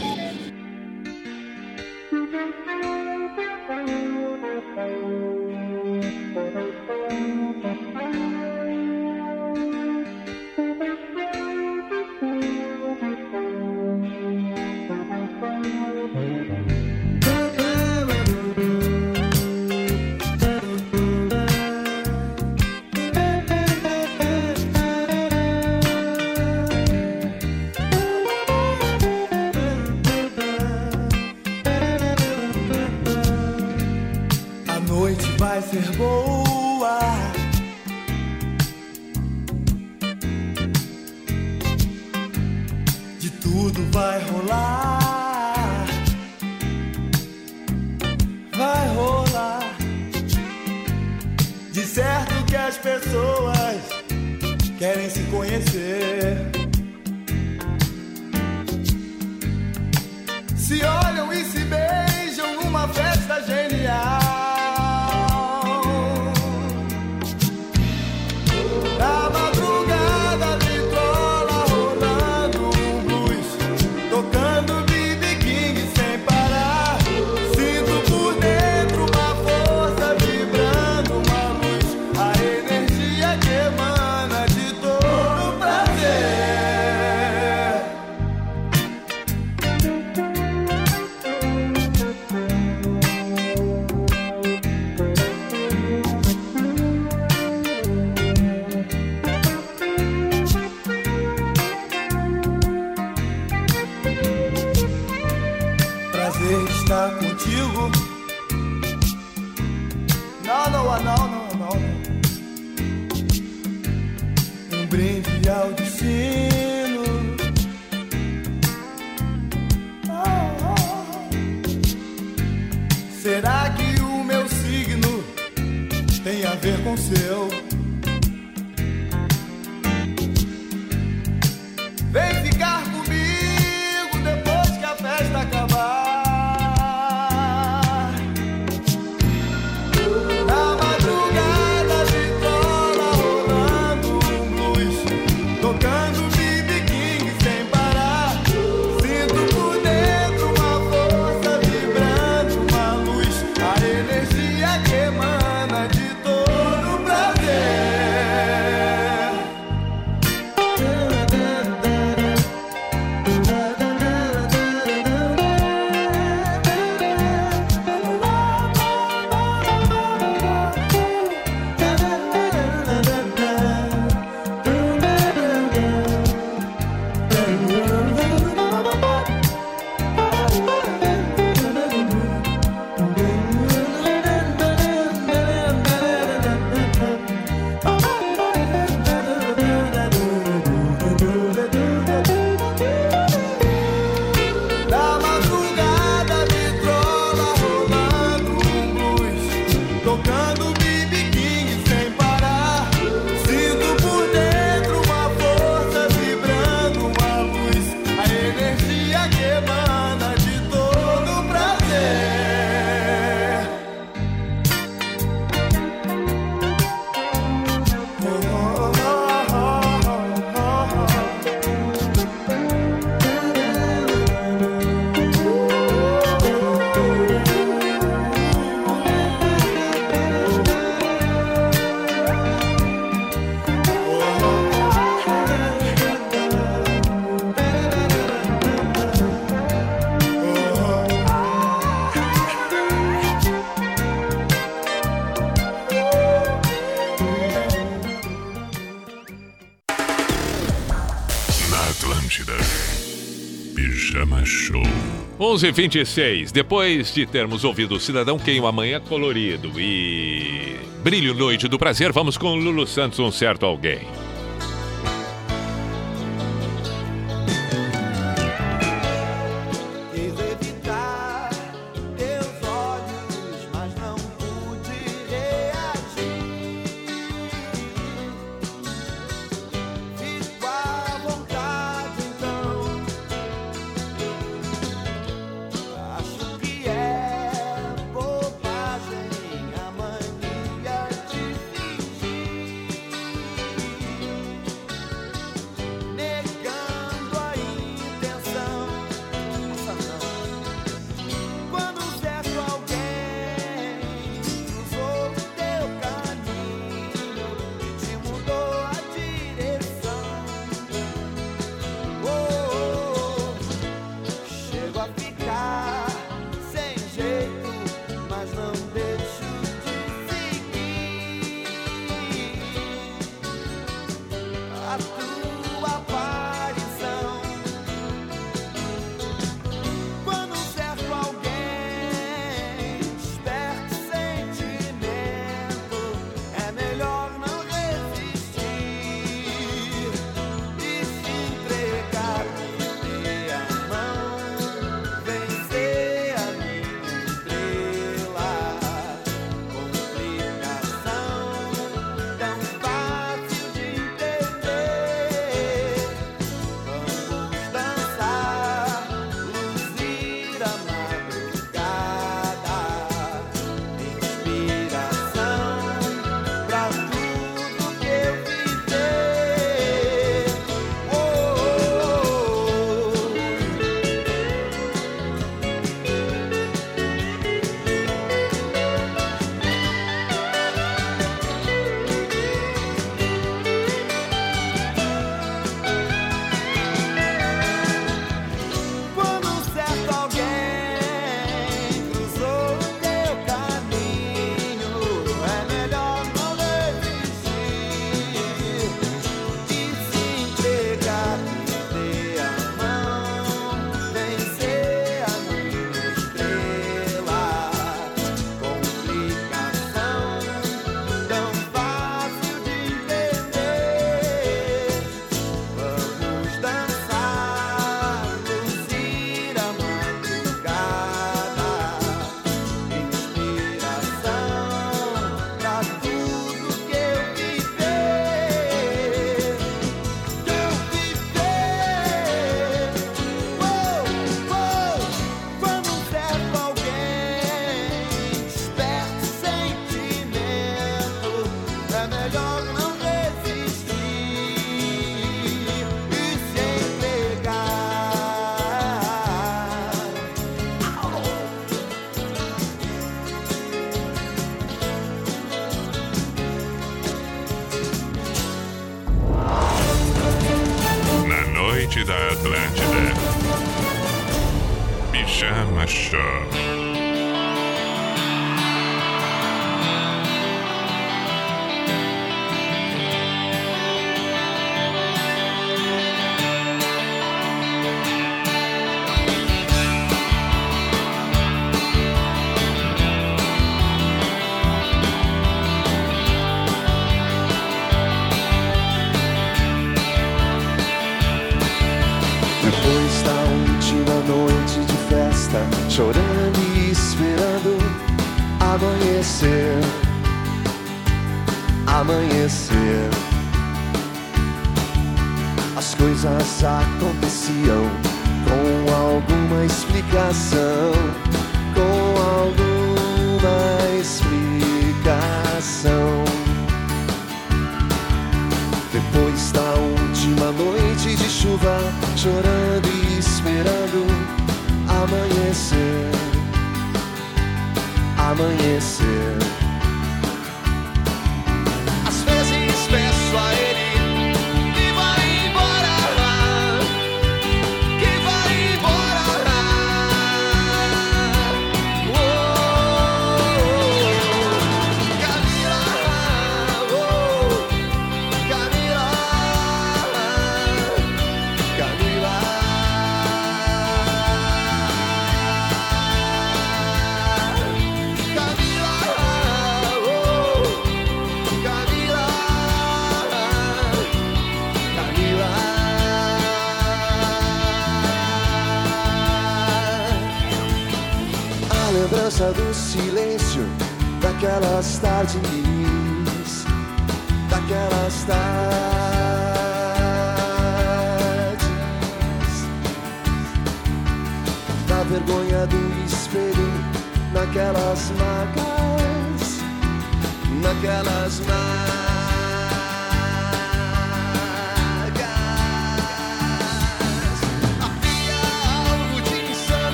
11:26. Depois de termos ouvido Cidadão quem o Amanhã Colorido e Brilho Noite do Prazer, vamos com Lulu Santos, um certo alguém.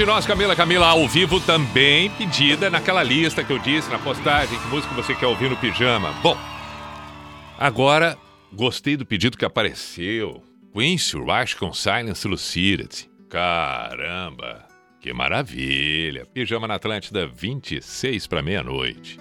de nós, Camila. Camila, ao vivo também pedida naquela lista que eu disse na postagem, que música você quer ouvir no pijama. Bom, agora gostei do pedido que apareceu. Quincy Rush com Silence Lucidity. Caramba, que maravilha. Pijama na Atlântida, 26 para meia-noite.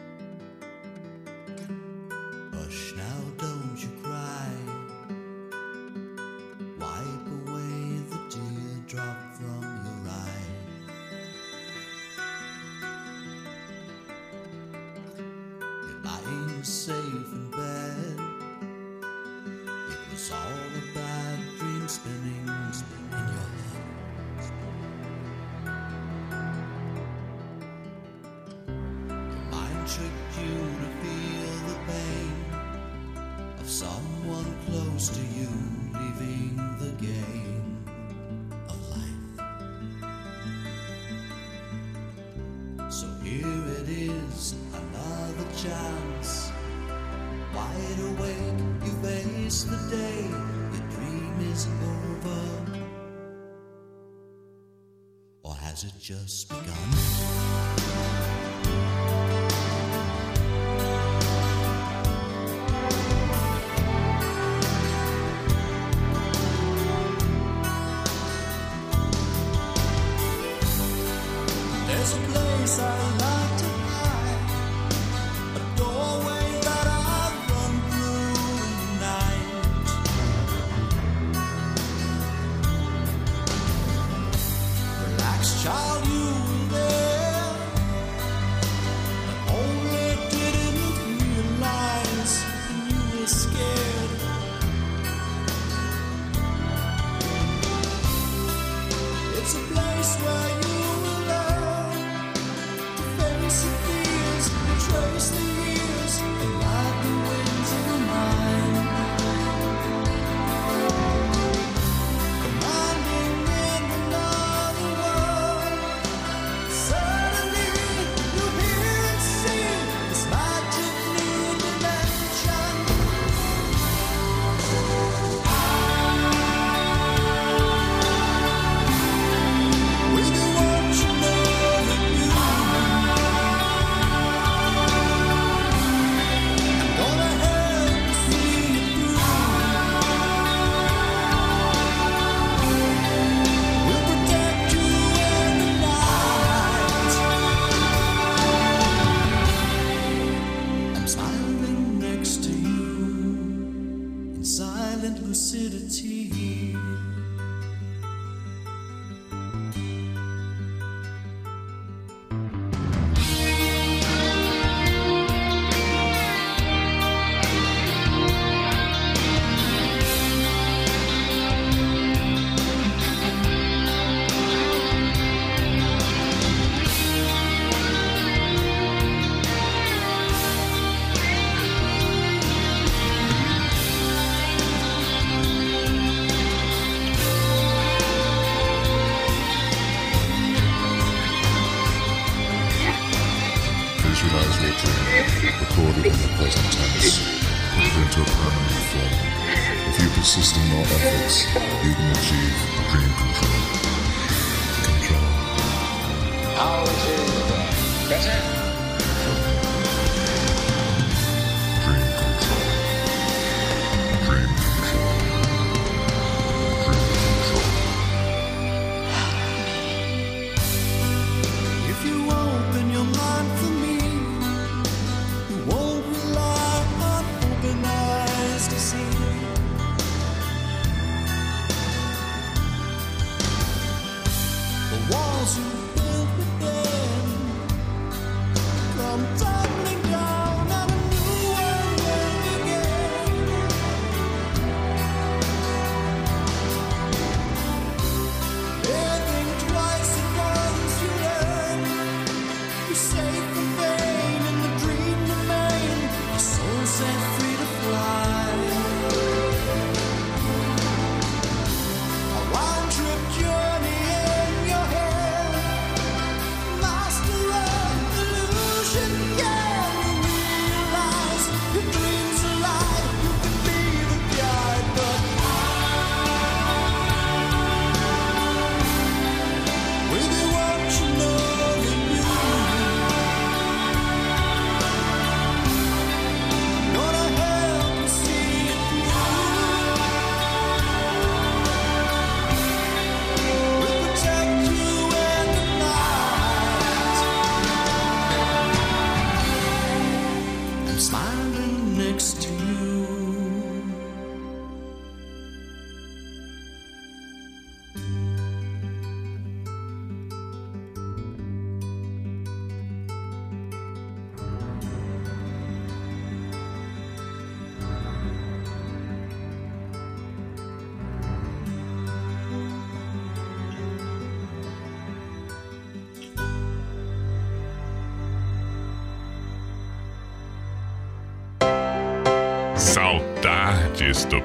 Do.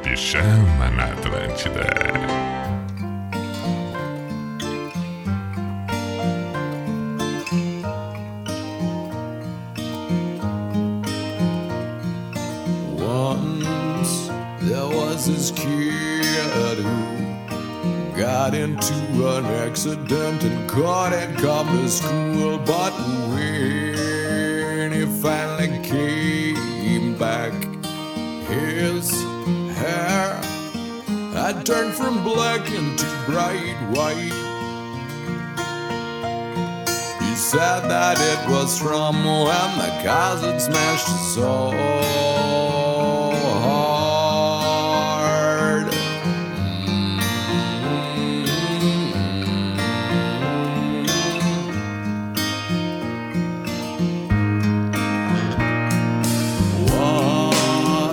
Once there was this kid who got into an accident and couldn't come to school. But when he finally came back, his had turned from black into bright white. He said that it was from when the cars had smashed soul hard. Mm-hmm.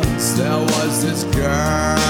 Once there was this girl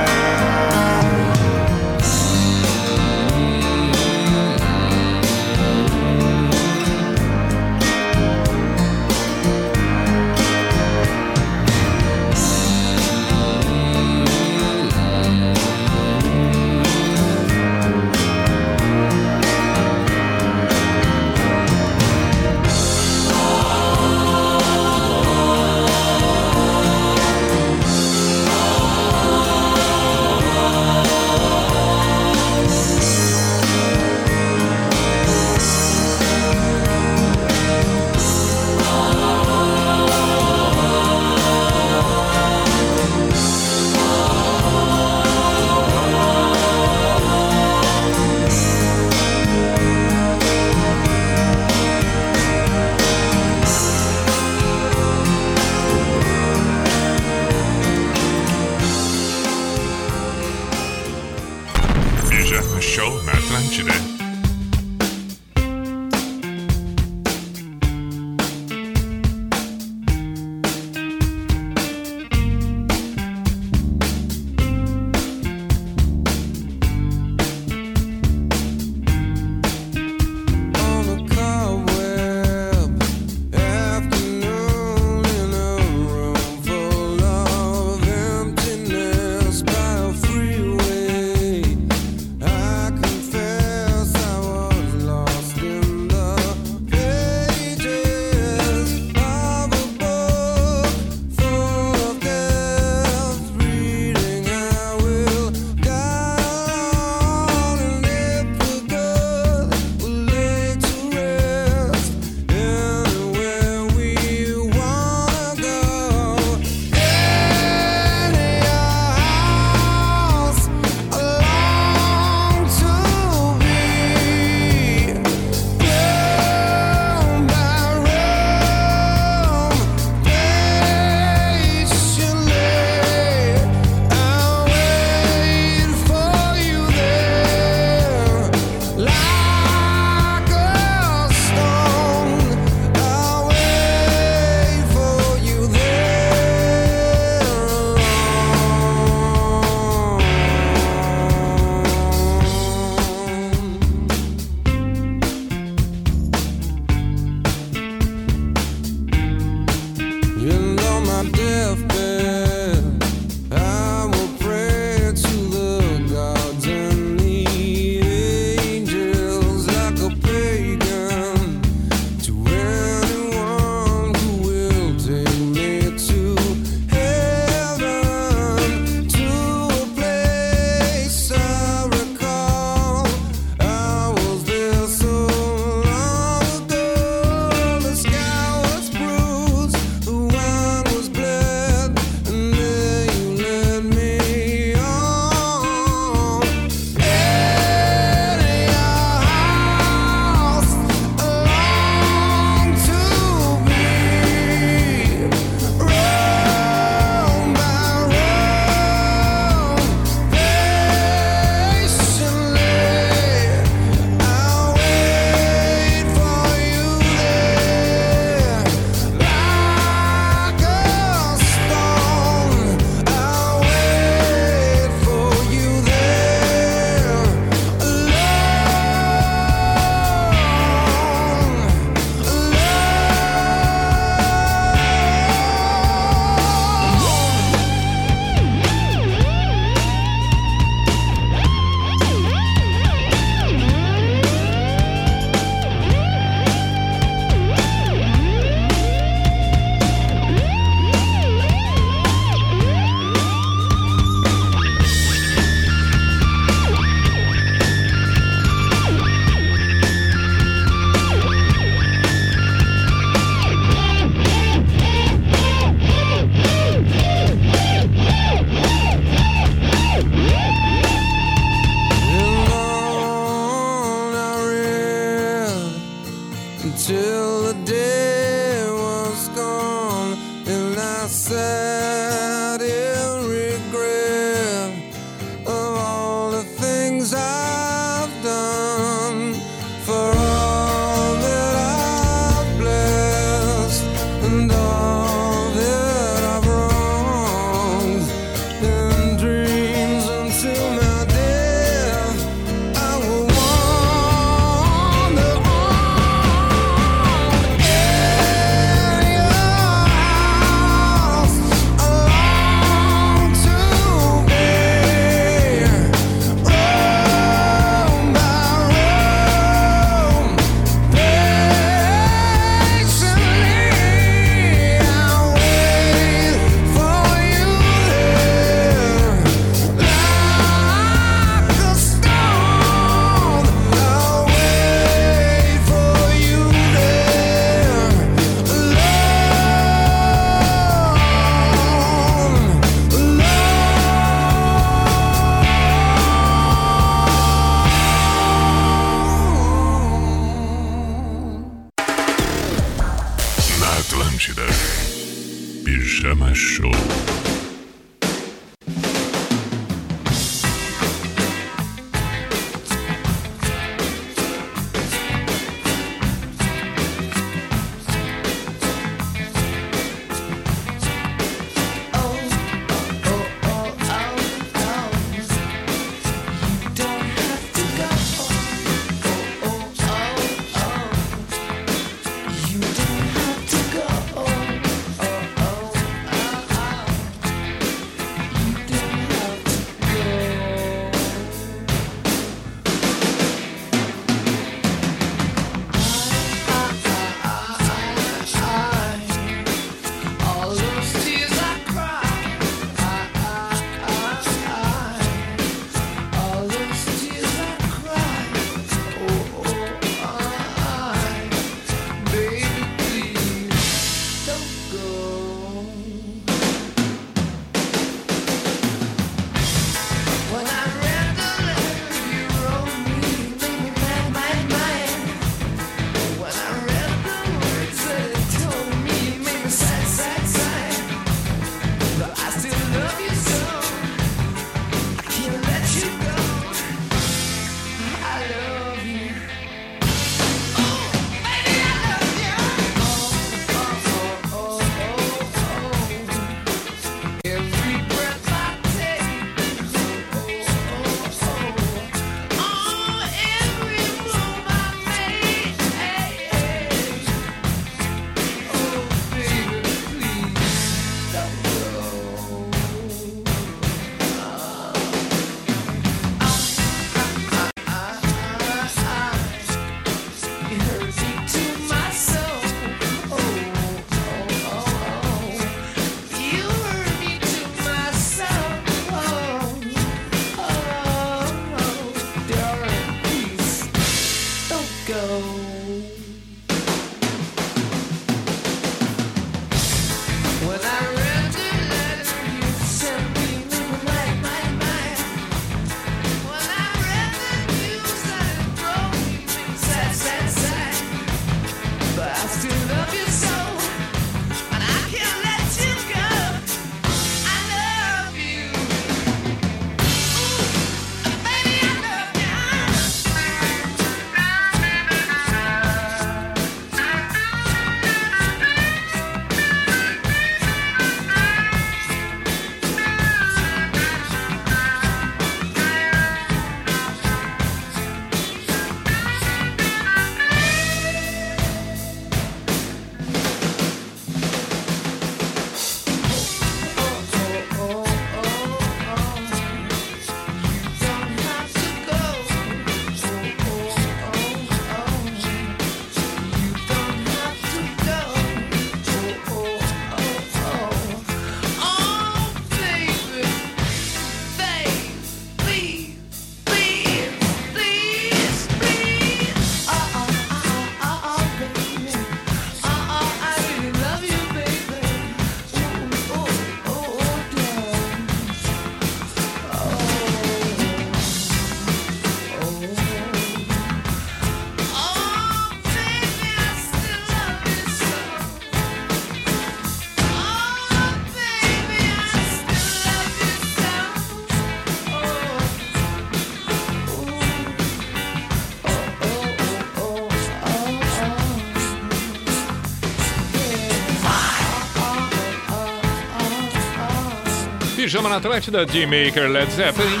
Pijama na Atlântida de Maker Led Zeppelin.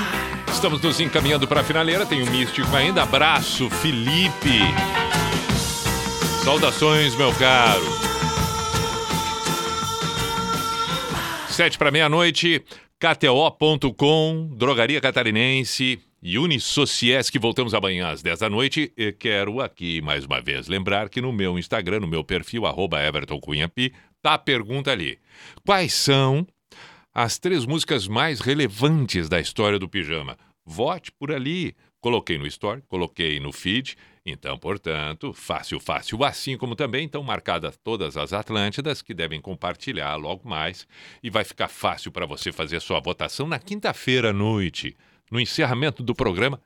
Estamos nos encaminhando para a finaleira. Tem o Místico ainda. Abraço, Felipe. Saudações, meu caro. Sete para meia-noite. KTO.com, Drogaria Catarinense e Unisociesc. Voltamos amanhã às 10 da noite. E quero aqui mais uma vez lembrar que no meu Instagram, no meu perfil, arroba Everton Cunha tá a pergunta ali. Quais são as três músicas mais relevantes da história do pijama? Vote por ali. Coloquei no Store, coloquei no feed. Então, portanto, fácil, fácil. Assim como também estão marcadas todas as Atlântidas que devem compartilhar logo mais. E vai ficar fácil para você fazer sua votação na quinta-feira à noite. No encerramento do programa,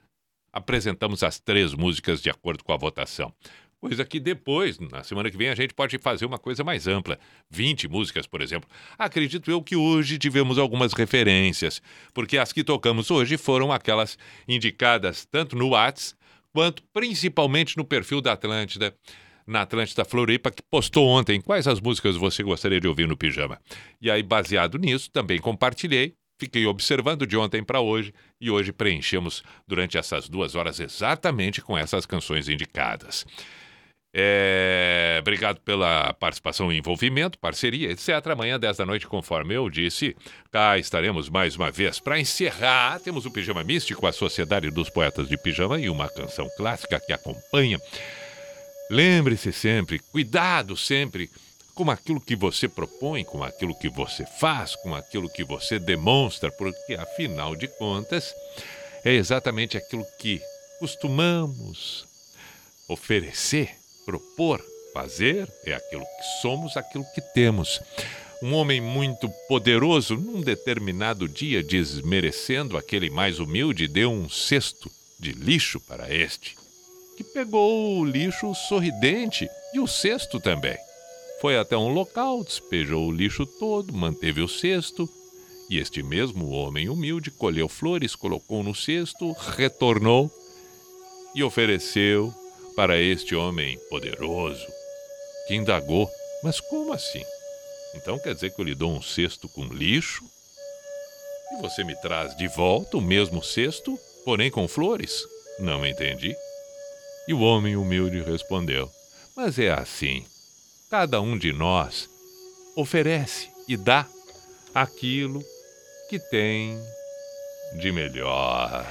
apresentamos as três músicas de acordo com a votação. Coisa que depois, na semana que vem, a gente pode fazer uma coisa mais ampla. 20 músicas, por exemplo. Acredito eu que hoje tivemos algumas referências, porque as que tocamos hoje foram aquelas indicadas tanto no Whats, quanto principalmente no perfil da Atlântida, na Atlântida Floripa, que postou ontem quais as músicas você gostaria de ouvir no pijama. E aí, baseado nisso, também compartilhei. Fiquei observando de ontem para hoje e hoje preenchemos durante essas duas horas exatamente com essas canções indicadas. É, Obrigado pela participação e envolvimento, parceria, etc. Amanhã, 10 da noite, conforme eu disse, cá estaremos mais uma vez. Para encerrar, temos o Pijama Místico, a Sociedade dos Poetas de Pijama e uma canção clássica que acompanha. Lembre-se sempre, cuidado sempre com aquilo que você propõe, com aquilo que você faz, com aquilo que você demonstra, porque afinal de contas é exatamente aquilo que costumamos oferecer, propor, fazer, é aquilo que somos, aquilo que temos. Um homem muito poderoso, num determinado dia, desmerecendo aquele mais humilde, deu um cesto de lixo para este, que pegou o lixo sorridente e o cesto também. Foi até um local, despejou o lixo todo, manteve o cesto, e este mesmo homem humilde colheu flores, colocou no cesto, retornou e ofereceu para este homem poderoso, que indagou: Mas como assim? Então quer dizer que eu lhe dou um cesto com lixo e você me traz de volta o mesmo cesto, porém com flores? Não entendi. E o homem humilde respondeu: Mas é assim. Cada um de nós oferece e dá aquilo que tem de melhor.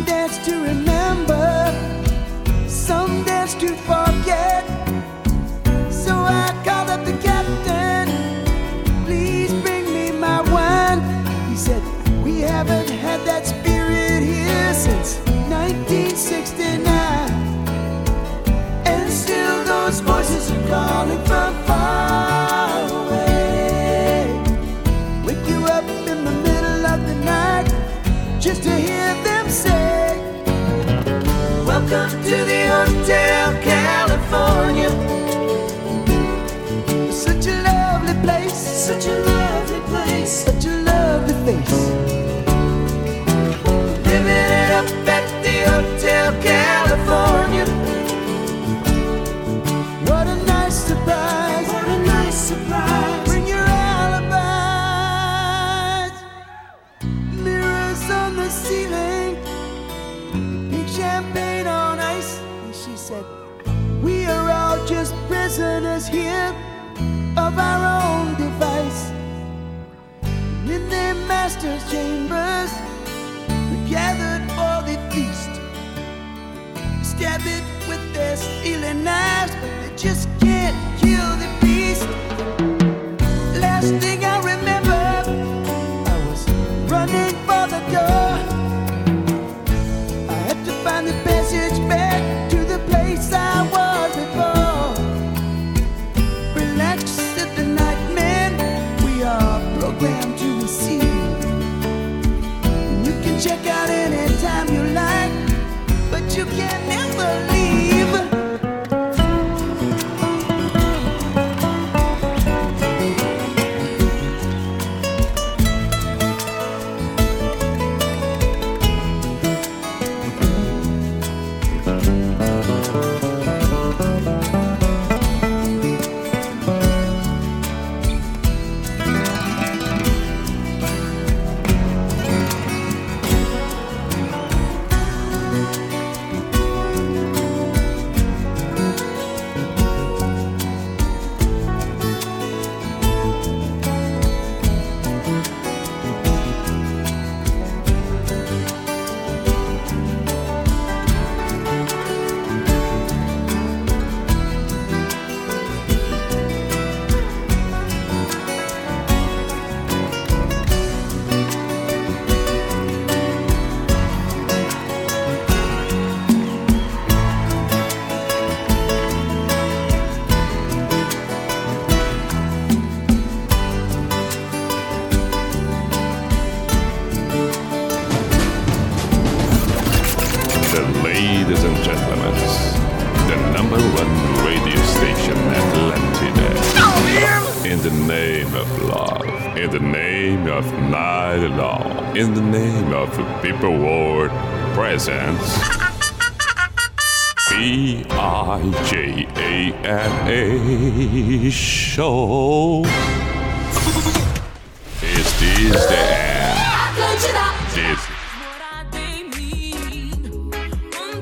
dance to remember. and in the name of People World Presence. B I J A N A Show.